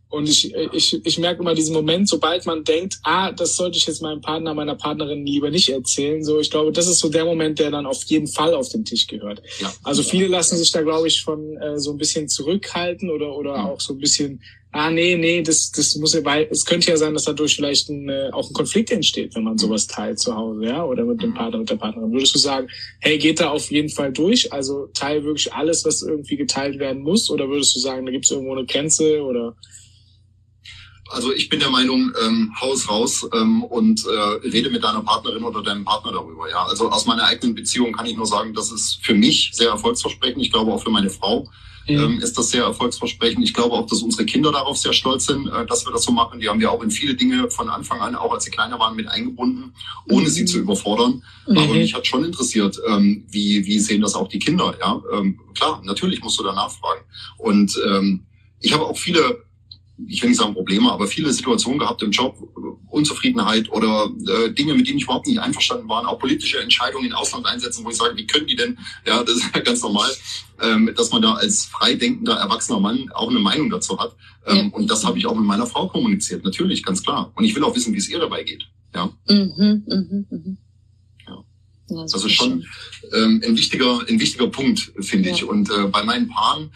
Und ich, ich, ich merke immer diesen Moment, sobald man denkt, ah, das sollte ich jetzt meinem Partner, meiner Partnerin lieber nicht erzählen. So, ich glaube, das ist so der Moment, der dann auf jeden Fall auf den Tisch gehört. Ja. Also viele lassen sich da, glaube ich, von äh, so ein bisschen zurückhalten oder oder mhm. auch so ein bisschen ah nee, nee, das, das muss ja, weil es könnte ja sein, dass dadurch vielleicht ein, äh, auch ein Konflikt entsteht, wenn man sowas teilt zu Hause, ja, oder mit dem mhm. Partner, mit der Partnerin. Würdest du sagen, hey, geht da auf jeden Fall durch? Also teil wirklich alles, was irgendwie geteilt werden muss, oder würdest du sagen, da gibt es irgendwo eine Grenze oder? Also ich bin der Meinung, ähm, Haus raus ähm, und äh, rede mit deiner Partnerin oder deinem Partner darüber. Ja, also aus meiner eigenen Beziehung kann ich nur sagen, das ist für mich sehr erfolgsversprechend. Ich glaube auch für meine Frau ähm, ist das sehr erfolgsversprechend. Ich glaube auch, dass unsere Kinder darauf sehr stolz sind, äh, dass wir das so machen. Die haben wir auch in viele Dinge von Anfang an, auch als sie kleiner waren, mit eingebunden, ohne mhm. sie zu überfordern. Mhm. Aber mich hat schon interessiert, ähm, wie, wie sehen das auch die Kinder? Ja, ähm, klar, natürlich musst du da nachfragen. Und ähm, ich habe auch viele ich will nicht sagen Probleme, aber viele Situationen gehabt im Job, Unzufriedenheit oder äh, Dinge, mit denen ich überhaupt nicht einverstanden war, auch politische Entscheidungen in Ausland einsetzen, wo ich sage, wie können die denn, ja, das ist (laughs) ja ganz normal, ähm, dass man da als freidenkender, erwachsener Mann auch eine Meinung dazu hat. Ähm, ja. Und das habe ich auch mit meiner Frau kommuniziert, natürlich, ganz klar. Und ich will auch wissen, wie es ihr dabei geht. Ja. Mhm, mh, mh. ja. ja das ist schon ähm, ein wichtiger, ein wichtiger Punkt, finde ja. ich. Und äh, bei meinen Paaren,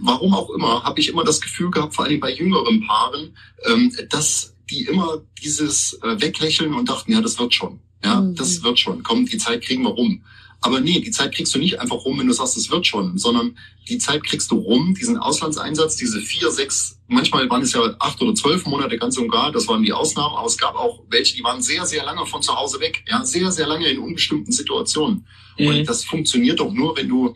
warum auch immer, habe ich immer das Gefühl gehabt, vor allem bei jüngeren Paaren, ähm, dass die immer dieses äh, weglächeln und dachten, ja, das wird schon. Ja, mhm. das wird schon. Komm, die Zeit kriegen wir rum. Aber nee, die Zeit kriegst du nicht einfach rum, wenn du sagst, es wird schon, sondern die Zeit kriegst du rum, diesen Auslandseinsatz, diese vier, sechs, manchmal waren es ja acht oder zwölf Monate ganz und gar, das waren die Ausnahmen, aber es gab auch welche, die waren sehr, sehr lange von zu Hause weg, ja, sehr, sehr lange in unbestimmten Situationen. Mhm. Und das funktioniert doch nur, wenn du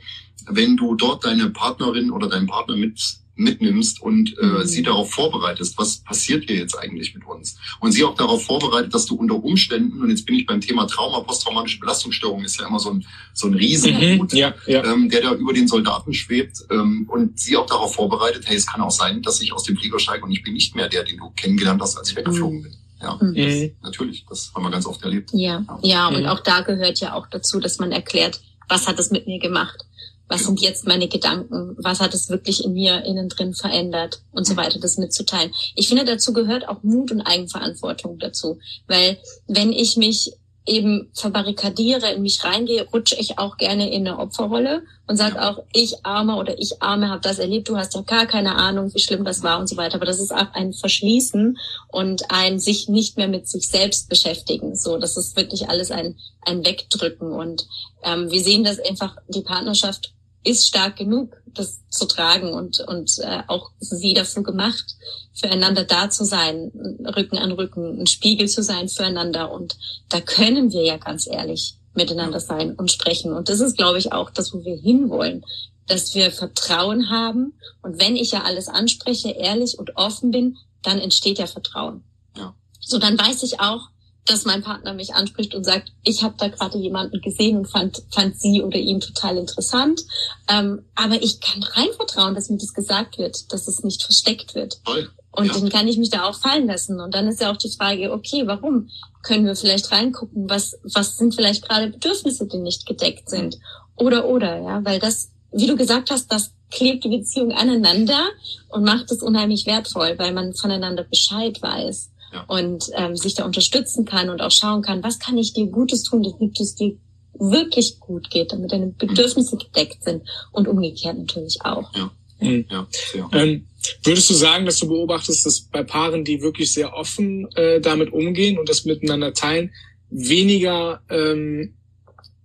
wenn du dort deine Partnerin oder deinen Partner mit mitnimmst und äh, mhm. sie darauf vorbereitest, was passiert hier jetzt eigentlich mit uns? Und sie auch darauf vorbereitet, dass du unter Umständen, und jetzt bin ich beim Thema Trauma, posttraumatische Belastungsstörung, ist ja immer so ein, so ein Riesenhut, mhm, ja, ja. ähm, der da über den Soldaten schwebt, ähm, und sie auch darauf vorbereitet, hey, es kann auch sein, dass ich aus dem Flieger steige und ich bin nicht mehr der, den du kennengelernt hast, als ich weggeflogen mhm. bin. Ja, mhm. das, natürlich, das haben wir ganz oft erlebt. Ja, ja, ja und mhm. auch da gehört ja auch dazu, dass man erklärt, was hat es mit mir gemacht? Was sind jetzt meine Gedanken, was hat es wirklich in mir innen drin verändert und so weiter, das mitzuteilen. Ich finde, dazu gehört auch Mut und Eigenverantwortung dazu, weil wenn ich mich eben verbarrikadiere, in mich reingehe, rutsche ich auch gerne in eine Opferrolle und sage auch, ich arme oder ich arme habe das erlebt, du hast ja gar keine Ahnung, wie schlimm das war und so weiter. Aber das ist auch ein Verschließen und ein sich nicht mehr mit sich selbst beschäftigen. So, das ist wirklich alles ein, ein Wegdrücken. Und ähm, wir sehen das einfach, die Partnerschaft ist stark genug, das zu tragen und, und äh, auch wie dafür gemacht, füreinander da zu sein, Rücken an Rücken, ein Spiegel zu sein füreinander. Und da können wir ja ganz ehrlich miteinander sein und sprechen. Und das ist, glaube ich, auch das, wo wir hinwollen, dass wir Vertrauen haben. Und wenn ich ja alles anspreche, ehrlich und offen bin, dann entsteht ja Vertrauen. Ja. So, dann weiß ich auch, dass mein Partner mich anspricht und sagt, ich habe da gerade jemanden gesehen und fand, fand sie oder ihn total interessant. Ähm, aber ich kann rein vertrauen, dass mir das gesagt wird, dass es nicht versteckt wird. Toll. Und ja. dann kann ich mich da auch fallen lassen. Und dann ist ja auch die Frage, okay, warum? Können wir vielleicht reingucken, was, was sind vielleicht gerade Bedürfnisse, die nicht gedeckt sind? Oder, oder, ja, weil das, wie du gesagt hast, das klebt die Beziehung aneinander und macht es unheimlich wertvoll, weil man voneinander Bescheid weiß und ähm, sich da unterstützen kann und auch schauen kann, was kann ich dir Gutes tun, damit es dir wirklich gut geht, damit deine Bedürfnisse gedeckt sind und umgekehrt natürlich auch. Ja. Mhm. Ja, ähm, würdest du sagen, dass du beobachtest, dass bei Paaren, die wirklich sehr offen äh, damit umgehen und das miteinander teilen, weniger ähm,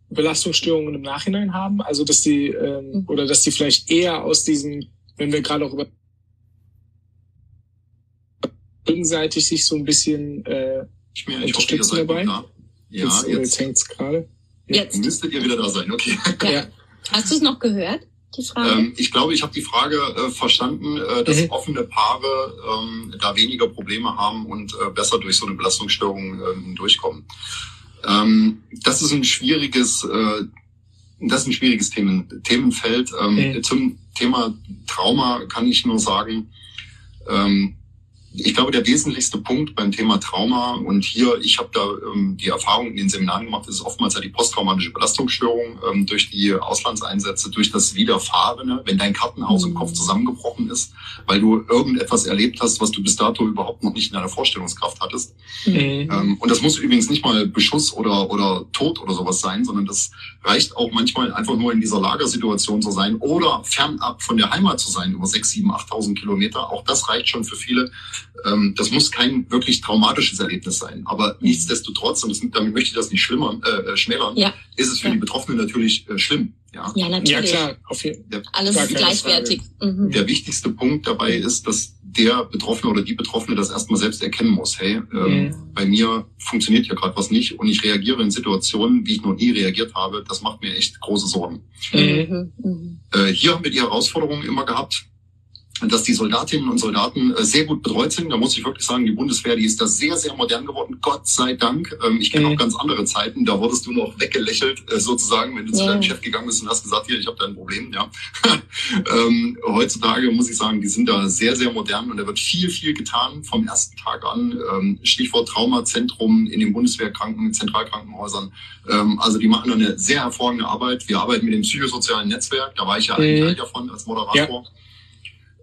Belastungsstörungen im Nachhinein haben? Also dass die ähm, mhm. oder dass die vielleicht eher aus diesem, wenn wir gerade auch über gegenseitig sich so ein bisschen äh, ich mir, ich unterstützen dabei. Ja, jetzt, jetzt, jetzt hängt's gerade. Jetzt müsstet ihr wieder da sein, okay. Ja. Hast du es noch gehört? Die Frage? Ähm, ich glaube, ich habe die Frage äh, verstanden, äh, dass mhm. offene Paare ähm, da weniger Probleme haben und äh, besser durch so eine Belastungsstörung äh, durchkommen. Ähm, das ist ein schwieriges, äh, das ist ein schwieriges Themen, Themenfeld. Ähm, mhm. Zum Thema Trauma kann ich nur sagen, ähm, ich glaube, der wesentlichste Punkt beim Thema Trauma und hier, ich habe da ähm, die Erfahrung in den Seminaren gemacht, ist oftmals ja die posttraumatische Belastungsstörung ähm, durch die Auslandseinsätze, durch das Widerfahrene, wenn dein Kartenhaus mhm. im Kopf zusammengebrochen ist, weil du irgendetwas erlebt hast, was du bis dato überhaupt noch nicht in deiner Vorstellungskraft hattest. Mhm. Ähm, und das muss übrigens nicht mal Beschuss oder, oder Tod oder sowas sein, sondern das reicht auch manchmal einfach nur in dieser Lagersituation zu sein oder fernab von der Heimat zu sein, über sechs, sieben, achttausend Kilometer. Auch das reicht schon für viele, ähm, das muss kein wirklich traumatisches Erlebnis sein. Aber nichtsdestotrotz, und das, damit möchte ich das nicht schlimmern, äh, äh, schmälern, ja. ist es für ja. die Betroffenen natürlich äh, schlimm. Ja, ja natürlich. Ja, klar. Auf jeden. Der, Alles ist gleichwertig. Mhm. Der wichtigste Punkt dabei ist, dass der Betroffene oder die Betroffene das erstmal selbst erkennen muss. Hey, ähm, mhm. bei mir funktioniert hier gerade was nicht und ich reagiere in Situationen, wie ich noch nie reagiert habe. Das macht mir echt große Sorgen. Mhm. Mhm. Äh, hier haben wir die Herausforderung immer gehabt, dass die Soldatinnen und Soldaten äh, sehr gut betreut sind. Da muss ich wirklich sagen, die Bundeswehr, die ist da sehr, sehr modern geworden. Gott sei Dank. Ähm, ich kenne mhm. auch ganz andere Zeiten. Da wurdest du noch weggelächelt, äh, sozusagen, wenn du zu deinem Chef gegangen bist und hast gesagt, hier, ich habe da ein Problem. Ja. (laughs) ähm, heutzutage muss ich sagen, die sind da sehr, sehr modern und da wird viel, viel getan vom ersten Tag an. Ähm, Stichwort Traumazentrum in den Bundeswehrkranken, Zentralkrankenhäusern. Ähm, also die machen da eine sehr hervorragende Arbeit. Wir arbeiten mit dem psychosozialen Netzwerk. Da war ich ja mhm. ein Teil davon als Moderator. Ja.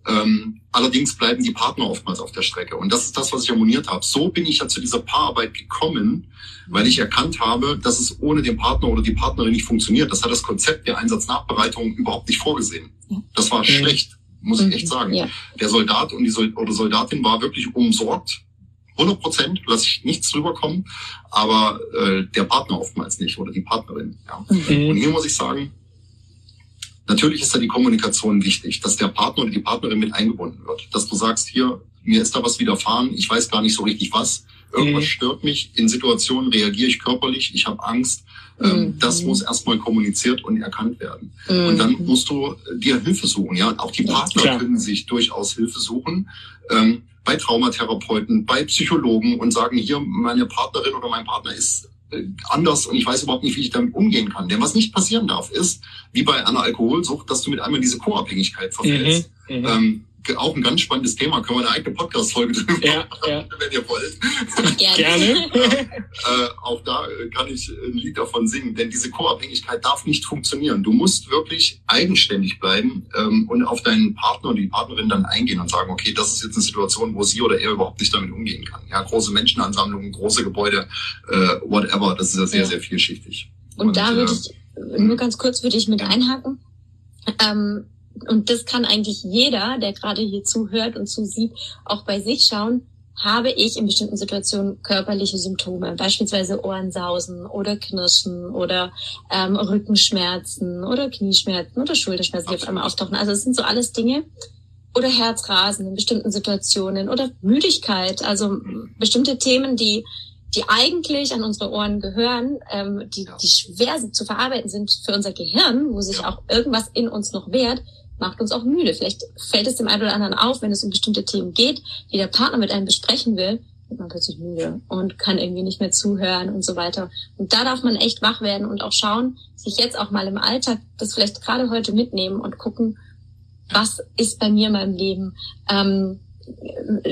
Ähm, allerdings bleiben die Partner oftmals auf der Strecke. Und das ist das, was ich ammoniert habe. So bin ich ja zu dieser Paararbeit gekommen, weil ich erkannt habe, dass es ohne den Partner oder die Partnerin nicht funktioniert. Das hat das Konzept der Einsatznachbereitung überhaupt nicht vorgesehen. Das war schlecht, muss ich echt sagen. Ja. Der Soldat und die Sol oder Soldatin war wirklich umsorgt. 100 Prozent lasse ich nichts drüber kommen, aber äh, der Partner oftmals nicht oder die Partnerin. Ja. Mhm. Und hier muss ich sagen, Natürlich ist da die Kommunikation wichtig, dass der Partner oder die Partnerin mit eingebunden wird. Dass du sagst, hier, mir ist da was widerfahren, ich weiß gar nicht so richtig was. Irgendwas mhm. stört mich. In Situationen reagiere ich körperlich, ich habe Angst. Ähm, mhm. Das muss erstmal kommuniziert und erkannt werden. Mhm. Und dann musst du dir Hilfe suchen. Ja, auch die Partner ja, können sich durchaus Hilfe suchen. Ähm, bei Traumatherapeuten, bei Psychologen und sagen, hier, meine Partnerin oder mein Partner ist anders und ich weiß überhaupt nicht, wie ich damit umgehen kann. Denn was nicht passieren darf, ist, wie bei einer Alkoholsucht, dass du mit einmal diese Co-Abhängigkeit verfällst. Mhm, mhm. ähm, auch ein ganz spannendes Thema. Können wir eine eigene Podcast-Folge drüber ja, machen, ja. wenn ihr wollt. Gerne. Gerne. (laughs) äh, auch da kann ich ein Lied davon singen, denn diese Co-Abhängigkeit darf nicht funktionieren. Du musst wirklich eigenständig bleiben ähm, und auf deinen Partner und die Partnerin dann eingehen und sagen, okay, das ist jetzt eine Situation, wo sie oder er überhaupt nicht damit umgehen kann. Ja, große Menschenansammlungen, große Gebäude, äh, whatever, das ist ja sehr, ja. sehr vielschichtig. Und, und da würde äh, ich, nur ganz kurz würde ich mit einhaken. Ähm, und das kann eigentlich jeder, der gerade hier zuhört und zusieht, auch bei sich schauen, habe ich in bestimmten Situationen körperliche Symptome, beispielsweise Ohrensausen oder Knirschen oder ähm, Rückenschmerzen oder Knieschmerzen oder Schulterschmerzen, die auf einmal auftauchen. Also es sind so alles Dinge. Oder Herzrasen in bestimmten Situationen oder Müdigkeit, also bestimmte Themen, die die eigentlich an unsere Ohren gehören, ähm, die, die schwer zu verarbeiten sind für unser Gehirn, wo sich auch irgendwas in uns noch wehrt, macht uns auch müde. Vielleicht fällt es dem einen oder anderen auf, wenn es um bestimmte Themen geht, die der Partner mit einem besprechen will, wird man plötzlich müde und kann irgendwie nicht mehr zuhören und so weiter. Und da darf man echt wach werden und auch schauen, sich jetzt auch mal im Alltag das vielleicht gerade heute mitnehmen und gucken, was ist bei mir in meinem Leben? Ähm,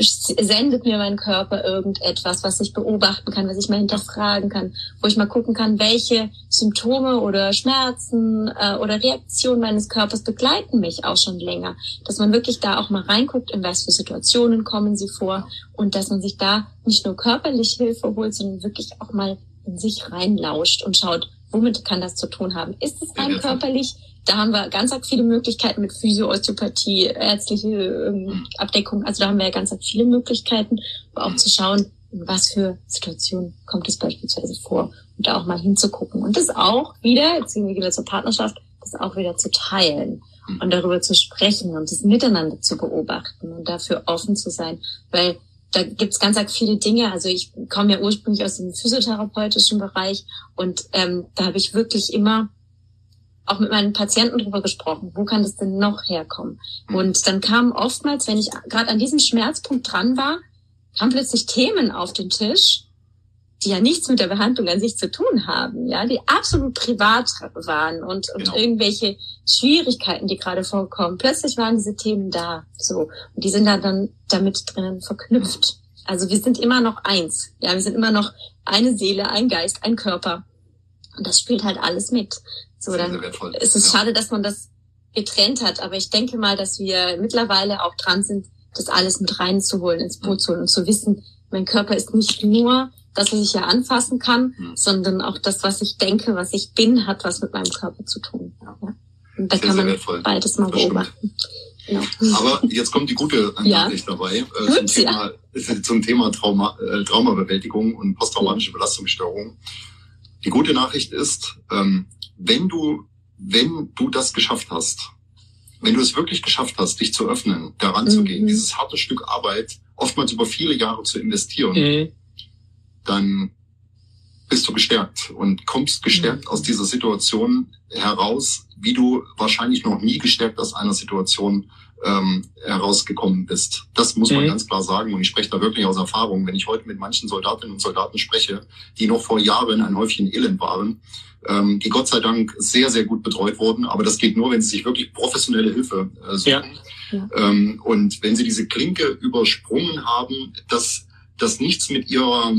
sendet mir mein Körper irgendetwas, was ich beobachten kann, was ich mal hinterfragen kann, wo ich mal gucken kann, welche Symptome oder Schmerzen äh, oder Reaktionen meines Körpers begleiten mich auch schon länger. Dass man wirklich da auch mal reinguckt, in was für Situationen kommen sie vor und dass man sich da nicht nur körperlich Hilfe holt, sondern wirklich auch mal in sich reinlauscht und schaut, womit kann das zu tun haben? Ist es rein körperlich? Da haben wir ganz viele Möglichkeiten mit Physio, Osteopathie, ärztliche ähm, hm. Abdeckung. Also da haben wir ja ganz viele Möglichkeiten, aber auch zu schauen, in was für Situationen kommt es beispielsweise vor und da auch mal hinzugucken. Und das auch wieder, jetzt gehen wir wieder zur Partnerschaft, das auch wieder zu teilen und darüber zu sprechen und das miteinander zu beobachten und dafür offen zu sein. Weil da gibt's ganz, ganz viele Dinge. Also ich komme ja ursprünglich aus dem physiotherapeutischen Bereich und ähm, da habe ich wirklich immer auch mit meinen Patienten drüber gesprochen, wo kann das denn noch herkommen? Mhm. Und dann kamen oftmals, wenn ich gerade an diesem Schmerzpunkt dran war, kamen plötzlich Themen auf den Tisch, die ja nichts mit der Behandlung an sich zu tun haben, ja, die absolut privat waren und, und genau. irgendwelche Schwierigkeiten, die gerade vorkommen. Plötzlich waren diese Themen da, so. Und die sind da dann damit drinnen verknüpft. Also wir sind immer noch eins. Ja, wir sind immer noch eine Seele, ein Geist, ein Körper. Und das spielt halt alles mit. So, dann ist es ja. schade, dass man das getrennt hat. Aber ich denke mal, dass wir mittlerweile auch dran sind, das alles mit reinzuholen, ins Boot zu holen und zu wissen, mein Körper ist nicht nur das, was ich ja anfassen kann, mhm. sondern auch das, was ich denke, was ich bin, hat was mit meinem Körper zu tun. Ja. Und da sehr, kann man wertvoll. beides mal das beobachten. Genau. Aber jetzt kommt die gute (laughs) Nachricht ja. dabei äh, Gut, zum Thema, ja. (laughs) zum Thema Trauma, äh, Traumabewältigung und posttraumatische Belastungsstörung. Die gute Nachricht ist, ähm, wenn du, wenn du das geschafft hast, wenn du es wirklich geschafft hast, dich zu öffnen, daran mhm. zu gehen, dieses harte Stück Arbeit oftmals über viele Jahre zu investieren, mhm dann bist du gestärkt und kommst gestärkt mhm. aus dieser Situation heraus, wie du wahrscheinlich noch nie gestärkt aus einer Situation ähm, herausgekommen bist. Das muss man mhm. ganz klar sagen und ich spreche da wirklich aus Erfahrung. Wenn ich heute mit manchen Soldatinnen und Soldaten spreche, die noch vor Jahren ein Häufchen Elend waren, ähm, die Gott sei Dank sehr, sehr gut betreut wurden, aber das geht nur, wenn sie sich wirklich professionelle Hilfe äh, suchen. Ja. Ja. Ähm, und wenn sie diese Klinke übersprungen haben, dass das nichts mit ihrer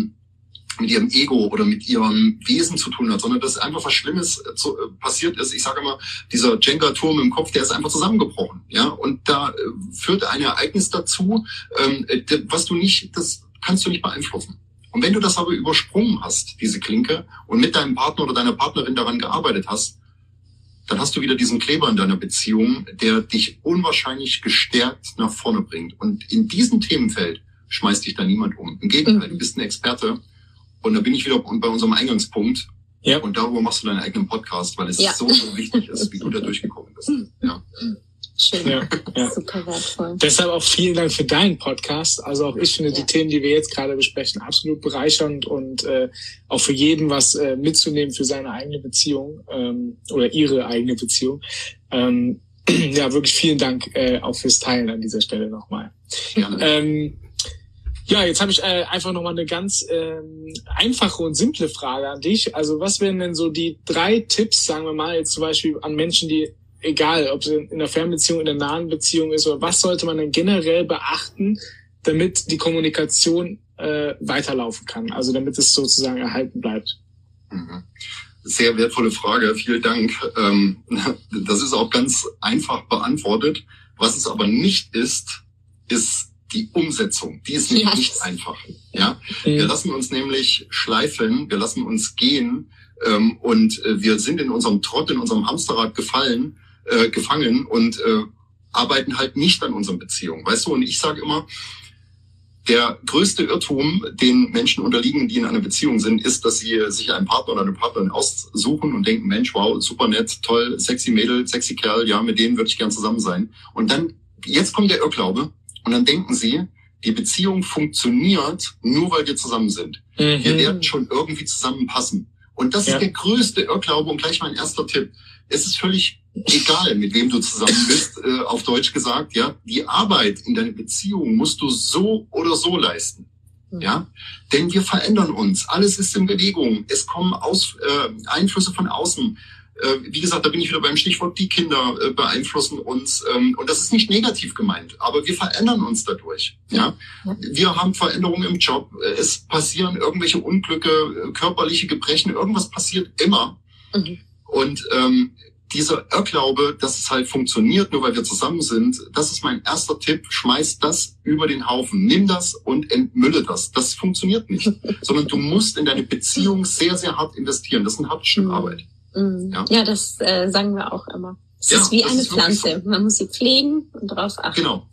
mit ihrem Ego oder mit ihrem Wesen zu tun hat, sondern dass einfach was Schlimmes äh, zu, äh, passiert ist. Ich sage immer, dieser Jenga-Turm im Kopf, der ist einfach zusammengebrochen. Ja, und da äh, führt ein Ereignis dazu, ähm, was du nicht, das kannst du nicht beeinflussen. Und wenn du das aber übersprungen hast, diese Klinke, und mit deinem Partner oder deiner Partnerin daran gearbeitet hast, dann hast du wieder diesen Kleber in deiner Beziehung, der dich unwahrscheinlich gestärkt nach vorne bringt. Und in diesem Themenfeld schmeißt dich da niemand um. Im Gegenteil, du bist ein Experte und da bin ich wieder bei unserem Eingangspunkt. Ja. Und darüber machst du deinen eigenen Podcast, weil es ja. so, so wichtig ist, wie du da durchgekommen bist. (laughs) Ja. Schön. Ja, ja. Super wertvoll. Deshalb auch vielen Dank für deinen Podcast. Also auch ich finde ja. die Themen, die wir jetzt gerade besprechen, absolut bereichernd und äh, auch für jeden was äh, mitzunehmen für seine eigene Beziehung ähm, oder ihre eigene Beziehung. Ähm, (clears throat) ja, wirklich vielen Dank äh, auch fürs Teilen an dieser Stelle nochmal. Gerne. Ähm, ja, jetzt habe ich äh, einfach nochmal eine ganz ähm, einfache und simple Frage an dich. Also was wären denn so die drei Tipps, sagen wir mal, jetzt zum Beispiel an Menschen, die, egal ob es in der Fernbeziehung, in der nahen Beziehung ist, oder was sollte man denn generell beachten, damit die Kommunikation äh, weiterlaufen kann, also damit es sozusagen erhalten bleibt? Mhm. Sehr wertvolle Frage, vielen Dank. Ähm, (laughs) das ist auch ganz einfach beantwortet. Was es aber nicht ist, ist die Umsetzung, die ist yes. nicht einfach. Ja, mhm. wir lassen uns nämlich schleifen, wir lassen uns gehen ähm, und äh, wir sind in unserem Trott, in unserem Hamsterrad gefallen, äh, gefangen und äh, arbeiten halt nicht an unseren Beziehungen. Weißt du? Und ich sage immer, der größte Irrtum, den Menschen unterliegen, die in einer Beziehung sind, ist, dass sie sich einen Partner oder eine Partnerin aussuchen und denken, Mensch, wow, super nett, toll, sexy Mädel, sexy Kerl, ja, mit denen würde ich gern zusammen sein. Und dann, jetzt kommt der Irrglaube, und dann denken sie, die Beziehung funktioniert nur, weil wir zusammen sind. Mhm. Wir werden schon irgendwie zusammenpassen. Und das ja. ist der größte Irrglaube und gleich mein erster Tipp. Es ist völlig egal, mit wem du zusammen (laughs) bist, äh, auf Deutsch gesagt, ja. Die Arbeit in deiner Beziehung musst du so oder so leisten. Mhm. Ja, denn wir verändern uns. Alles ist in Bewegung. Es kommen Aus, äh, Einflüsse von außen. Äh, wie gesagt, da bin ich wieder beim Stichwort, die Kinder äh, beeinflussen uns. Ähm, und das ist nicht negativ gemeint, aber wir verändern uns dadurch. Ja, Wir haben Veränderungen im Job. Äh, es passieren irgendwelche Unglücke, körperliche Gebrechen, irgendwas passiert immer. Mhm. Und ähm, dieser Irrglaube, dass es halt funktioniert, nur weil wir zusammen sind, das ist mein erster Tipp. Schmeiß das über den Haufen. Nimm das und entmülle das. Das funktioniert nicht. (laughs) Sondern du musst in deine Beziehung sehr, sehr hart investieren. Das ist ein hartes Stück mhm. Arbeit. Mhm. Ja? ja, das äh, sagen wir auch immer. Es ja, ist wie eine Pflanze. So. Man muss sie pflegen und darauf achten. Genau.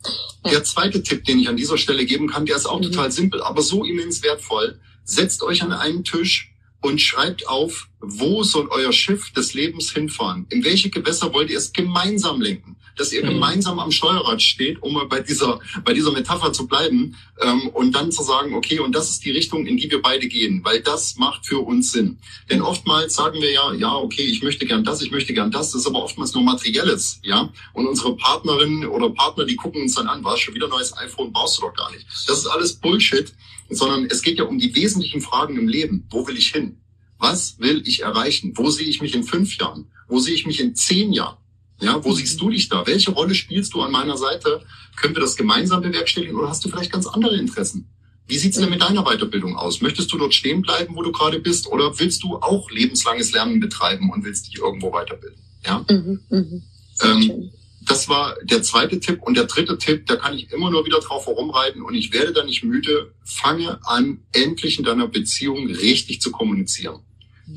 Ja. Der zweite Tipp, den ich an dieser Stelle geben kann, der ist auch mhm. total simpel, aber so immens wertvoll. Setzt euch an einen Tisch, und schreibt auf, wo soll euer Schiff des Lebens hinfahren? In welche Gewässer wollt ihr es gemeinsam lenken? Dass ihr mhm. gemeinsam am Steuerrad steht, um mal bei dieser, bei dieser Metapher zu bleiben, ähm, und dann zu sagen, okay, und das ist die Richtung, in die wir beide gehen, weil das macht für uns Sinn. Denn oftmals sagen wir ja, ja, okay, ich möchte gern das, ich möchte gern das, das ist aber oftmals nur Materielles, ja. Und unsere Partnerinnen oder Partner, die gucken uns dann an, war schon wieder neues iPhone, brauchst du doch gar nicht. Das ist alles Bullshit sondern es geht ja um die wesentlichen Fragen im Leben. Wo will ich hin? Was will ich erreichen? Wo sehe ich mich in fünf Jahren? Wo sehe ich mich in zehn Jahren? Ja, wo siehst du dich da? Welche Rolle spielst du an meiner Seite? Können wir das gemeinsam bewerkstelligen oder hast du vielleicht ganz andere Interessen? Wie sieht's denn mit deiner Weiterbildung aus? Möchtest du dort stehen bleiben, wo du gerade bist, oder willst du auch lebenslanges Lernen betreiben und willst dich irgendwo weiterbilden? Ja. Mhm, mh. ähm, das war der zweite Tipp. Und der dritte Tipp, da kann ich immer nur wieder drauf herumreiten und ich werde da nicht müde. Fange an, endlich in deiner Beziehung richtig zu kommunizieren.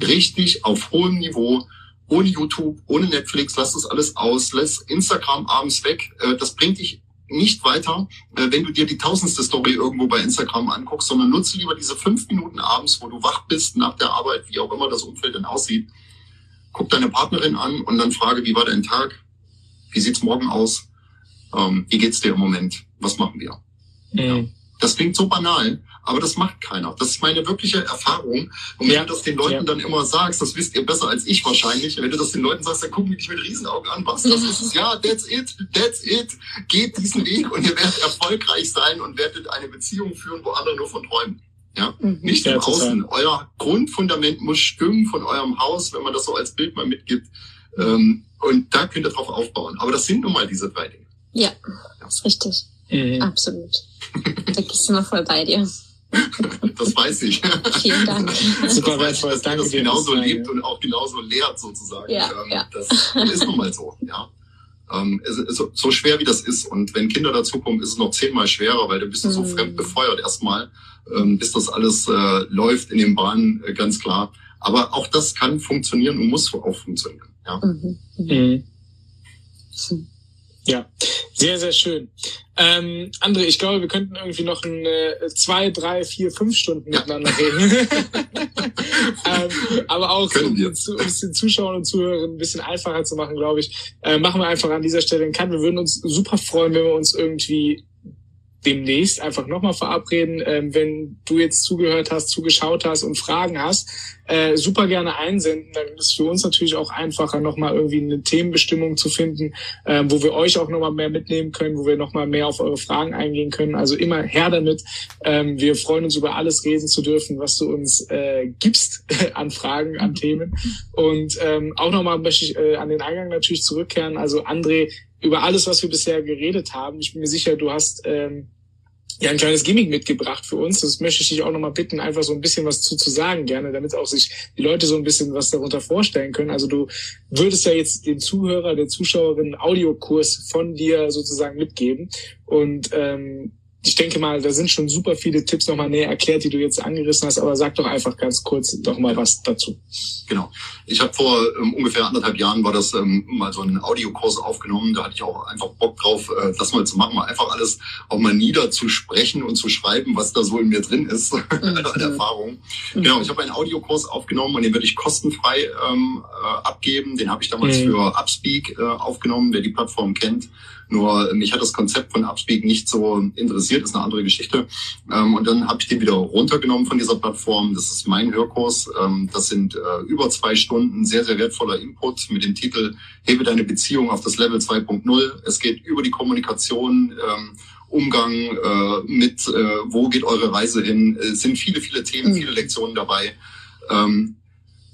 Richtig auf hohem Niveau, ohne YouTube, ohne Netflix, lass das alles aus, lass Instagram abends weg. Äh, das bringt dich nicht weiter, äh, wenn du dir die tausendste Story irgendwo bei Instagram anguckst, sondern nutze lieber diese fünf Minuten abends, wo du wach bist nach der Arbeit, wie auch immer das Umfeld denn aussieht. Guck deine Partnerin an und dann frage, wie war dein Tag? Wie sieht's morgen aus? Ähm, wie geht's dir im Moment? Was machen wir? Mhm. Ja. Das klingt so banal, aber das macht keiner. Das ist meine wirkliche Erfahrung. Und wenn ja. du das den Leuten ja. dann immer sagst, das wisst ihr besser als ich wahrscheinlich, wenn du das den Leuten sagst, dann gucken die dich mit Riesenaugen an. Was? Das ist es? Ja, that's it. That's it. Geht diesen Weg und ihr werdet erfolgreich sein und werdet eine Beziehung führen, wo andere nur von träumen. Ja, mhm. nicht im Außen. Euer Grundfundament muss stimmen von eurem Haus, wenn man das so als Bild mal mitgibt. Ähm, und da könnt ihr drauf aufbauen. Aber das sind nun mal diese drei Dinge. Ja, ist richtig. Mhm. Absolut. Da gehst du mal voll bei dir. (laughs) das weiß ich. Vielen Dank. Super wertvoll. Dass ihr das genauso lebt und auch genauso lehrt sozusagen. Ja, ähm, ja. Das ist nun mal so. Ja. Ähm, so, so, schwer wie das ist und wenn Kinder dazukommen, ist es noch zehnmal schwerer, weil du bist mhm. so fremd befeuert erstmal, ähm, bis das alles äh, läuft in den Bahnen, äh, ganz klar. Aber auch das kann funktionieren und muss auch funktionieren. Ja. Mhm. Mhm. Ja, sehr, sehr schön. Ähm, André, ich glaube, wir könnten irgendwie noch ein, äh, zwei, drei, vier, fünf Stunden miteinander reden. (laughs) ähm, aber auch, um, um es den Zuschauern und Zuhörern ein bisschen einfacher zu machen, glaube ich, äh, machen wir einfach an dieser Stelle einen Cut. Wir würden uns super freuen, wenn wir uns irgendwie demnächst einfach nochmal verabreden. Ähm, wenn du jetzt zugehört hast, zugeschaut hast und Fragen hast, äh, super gerne einsenden. Dann ist es für uns natürlich auch einfacher, nochmal irgendwie eine Themenbestimmung zu finden, äh, wo wir euch auch nochmal mehr mitnehmen können, wo wir nochmal mehr auf eure Fragen eingehen können. Also immer her damit. Ähm, wir freuen uns über alles reden zu dürfen, was du uns äh, gibst (laughs) an Fragen, an Themen. Und ähm, auch nochmal möchte ich äh, an den Eingang natürlich zurückkehren. Also André, über alles, was wir bisher geredet haben. Ich bin mir sicher, du hast ähm, ja ein kleines Gimmick mitgebracht für uns. Das möchte ich dich auch nochmal bitten, einfach so ein bisschen was zu, zu sagen gerne, damit auch sich die Leute so ein bisschen was darunter vorstellen können. Also du würdest ja jetzt den Zuhörer, der Zuschauerin Audiokurs von dir sozusagen mitgeben. Und ähm, ich denke mal, da sind schon super viele Tipps nochmal näher erklärt, die du jetzt angerissen hast, aber sag doch einfach ganz kurz doch mal was dazu. Genau. Ich habe vor ähm, ungefähr anderthalb Jahren war das ähm, mal so ein Audiokurs aufgenommen. Da hatte ich auch einfach Bock drauf, äh, das mal zu machen, mal einfach alles auch mal niederzusprechen und zu schreiben, was da so in mir drin ist (laughs) mhm. an Erfahrung. Mhm. Genau, ich habe einen Audiokurs aufgenommen und den werde ich kostenfrei ähm, äh, abgeben. Den habe ich damals mhm. für Upspeak äh, aufgenommen, wer die Plattform kennt. Nur mich hat das Konzept von Upspeak nicht so interessiert, ist eine andere Geschichte. Ähm, und dann habe ich den wieder runtergenommen von dieser Plattform. Das ist mein Hörkurs. Ähm, das sind äh, über zwei Stunden sehr, sehr wertvoller Input mit dem Titel Hebe deine Beziehung auf das Level 2.0. Es geht über die Kommunikation. Ähm, Umgang äh, mit, äh, wo geht eure Reise hin? Es sind viele, viele Themen, mhm. viele Lektionen dabei. Ähm,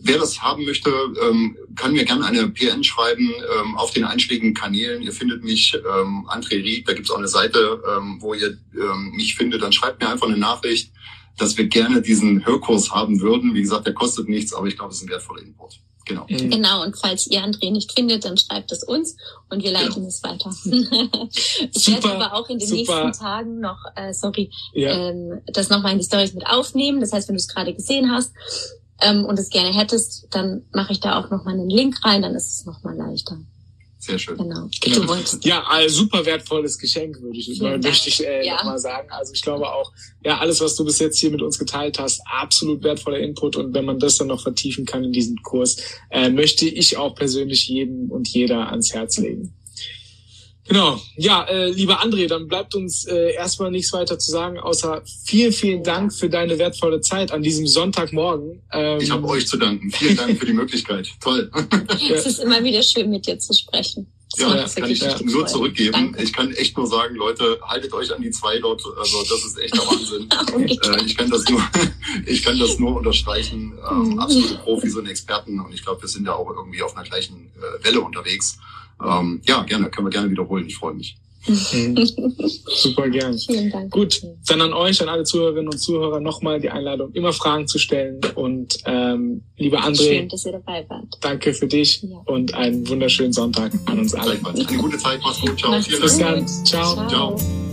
Wer das haben möchte, ähm, kann mir gerne eine PN schreiben ähm, auf den einschlägigen Kanälen. Ihr findet mich, ähm, André Ried, da gibt's auch eine Seite, ähm, wo ihr ähm, mich findet. Dann schreibt mir einfach eine Nachricht, dass wir gerne diesen Hörkurs haben würden. Wie gesagt, der kostet nichts, aber ich glaube, es ist ein wertvoller Input. Genau. Mhm. Genau, und falls ihr André nicht findet, dann schreibt es uns und wir leiten genau. es weiter. (laughs) ich super, werde aber auch in den super. nächsten Tagen noch, äh, sorry, ja. ähm, das nochmal in die Stories mit aufnehmen. Das heißt, wenn du es gerade gesehen hast ähm, und es gerne hättest, dann mache ich da auch nochmal einen Link rein, dann ist es nochmal leichter. Sehr schön. Genau. genau. Ja, ein super wertvolles Geschenk, würde ich, möchte ich äh, ja. nochmal sagen. Also ich glaube auch, ja, alles, was du bis jetzt hier mit uns geteilt hast, absolut wertvoller Input. Und wenn man das dann noch vertiefen kann in diesem Kurs, äh, möchte ich auch persönlich jedem und jeder ans Herz legen. Genau. Ja, äh, lieber André, dann bleibt uns äh, erstmal nichts weiter zu sagen, außer vielen, vielen Dank für deine wertvolle Zeit an diesem Sonntagmorgen. Ähm, ich habe euch zu danken. Vielen Dank für die Möglichkeit. (laughs) Toll. es ist immer wieder schön, mit dir zu sprechen. Das ja, das kann ich ja. nur zurückgeben. Danke. Ich kann echt nur sagen, Leute, haltet euch an die zwei dort. Also das ist echt der Wahnsinn. (laughs) äh, ich kann das nur, (laughs) ich kann das nur unterstreichen. Ähm, mhm. absolute Profis und Experten und ich glaube, wir sind ja auch irgendwie auf einer gleichen äh, Welle unterwegs. Ähm, ja, gerne, können wir gerne wiederholen. Ich freue mich. Mhm. (laughs) Super gern. Vielen Dank. Gut, dann an euch, an alle Zuhörerinnen und Zuhörer nochmal die Einladung, immer Fragen zu stellen. Und ähm, lieber André, Schön, dass ihr dabei wart. danke für dich ja. und einen wunderschönen Sonntag an uns alle. Eine gute Zeit, mach's gut, ciao. Mach's Vielen Dank. Bis dann, ciao. ciao. ciao.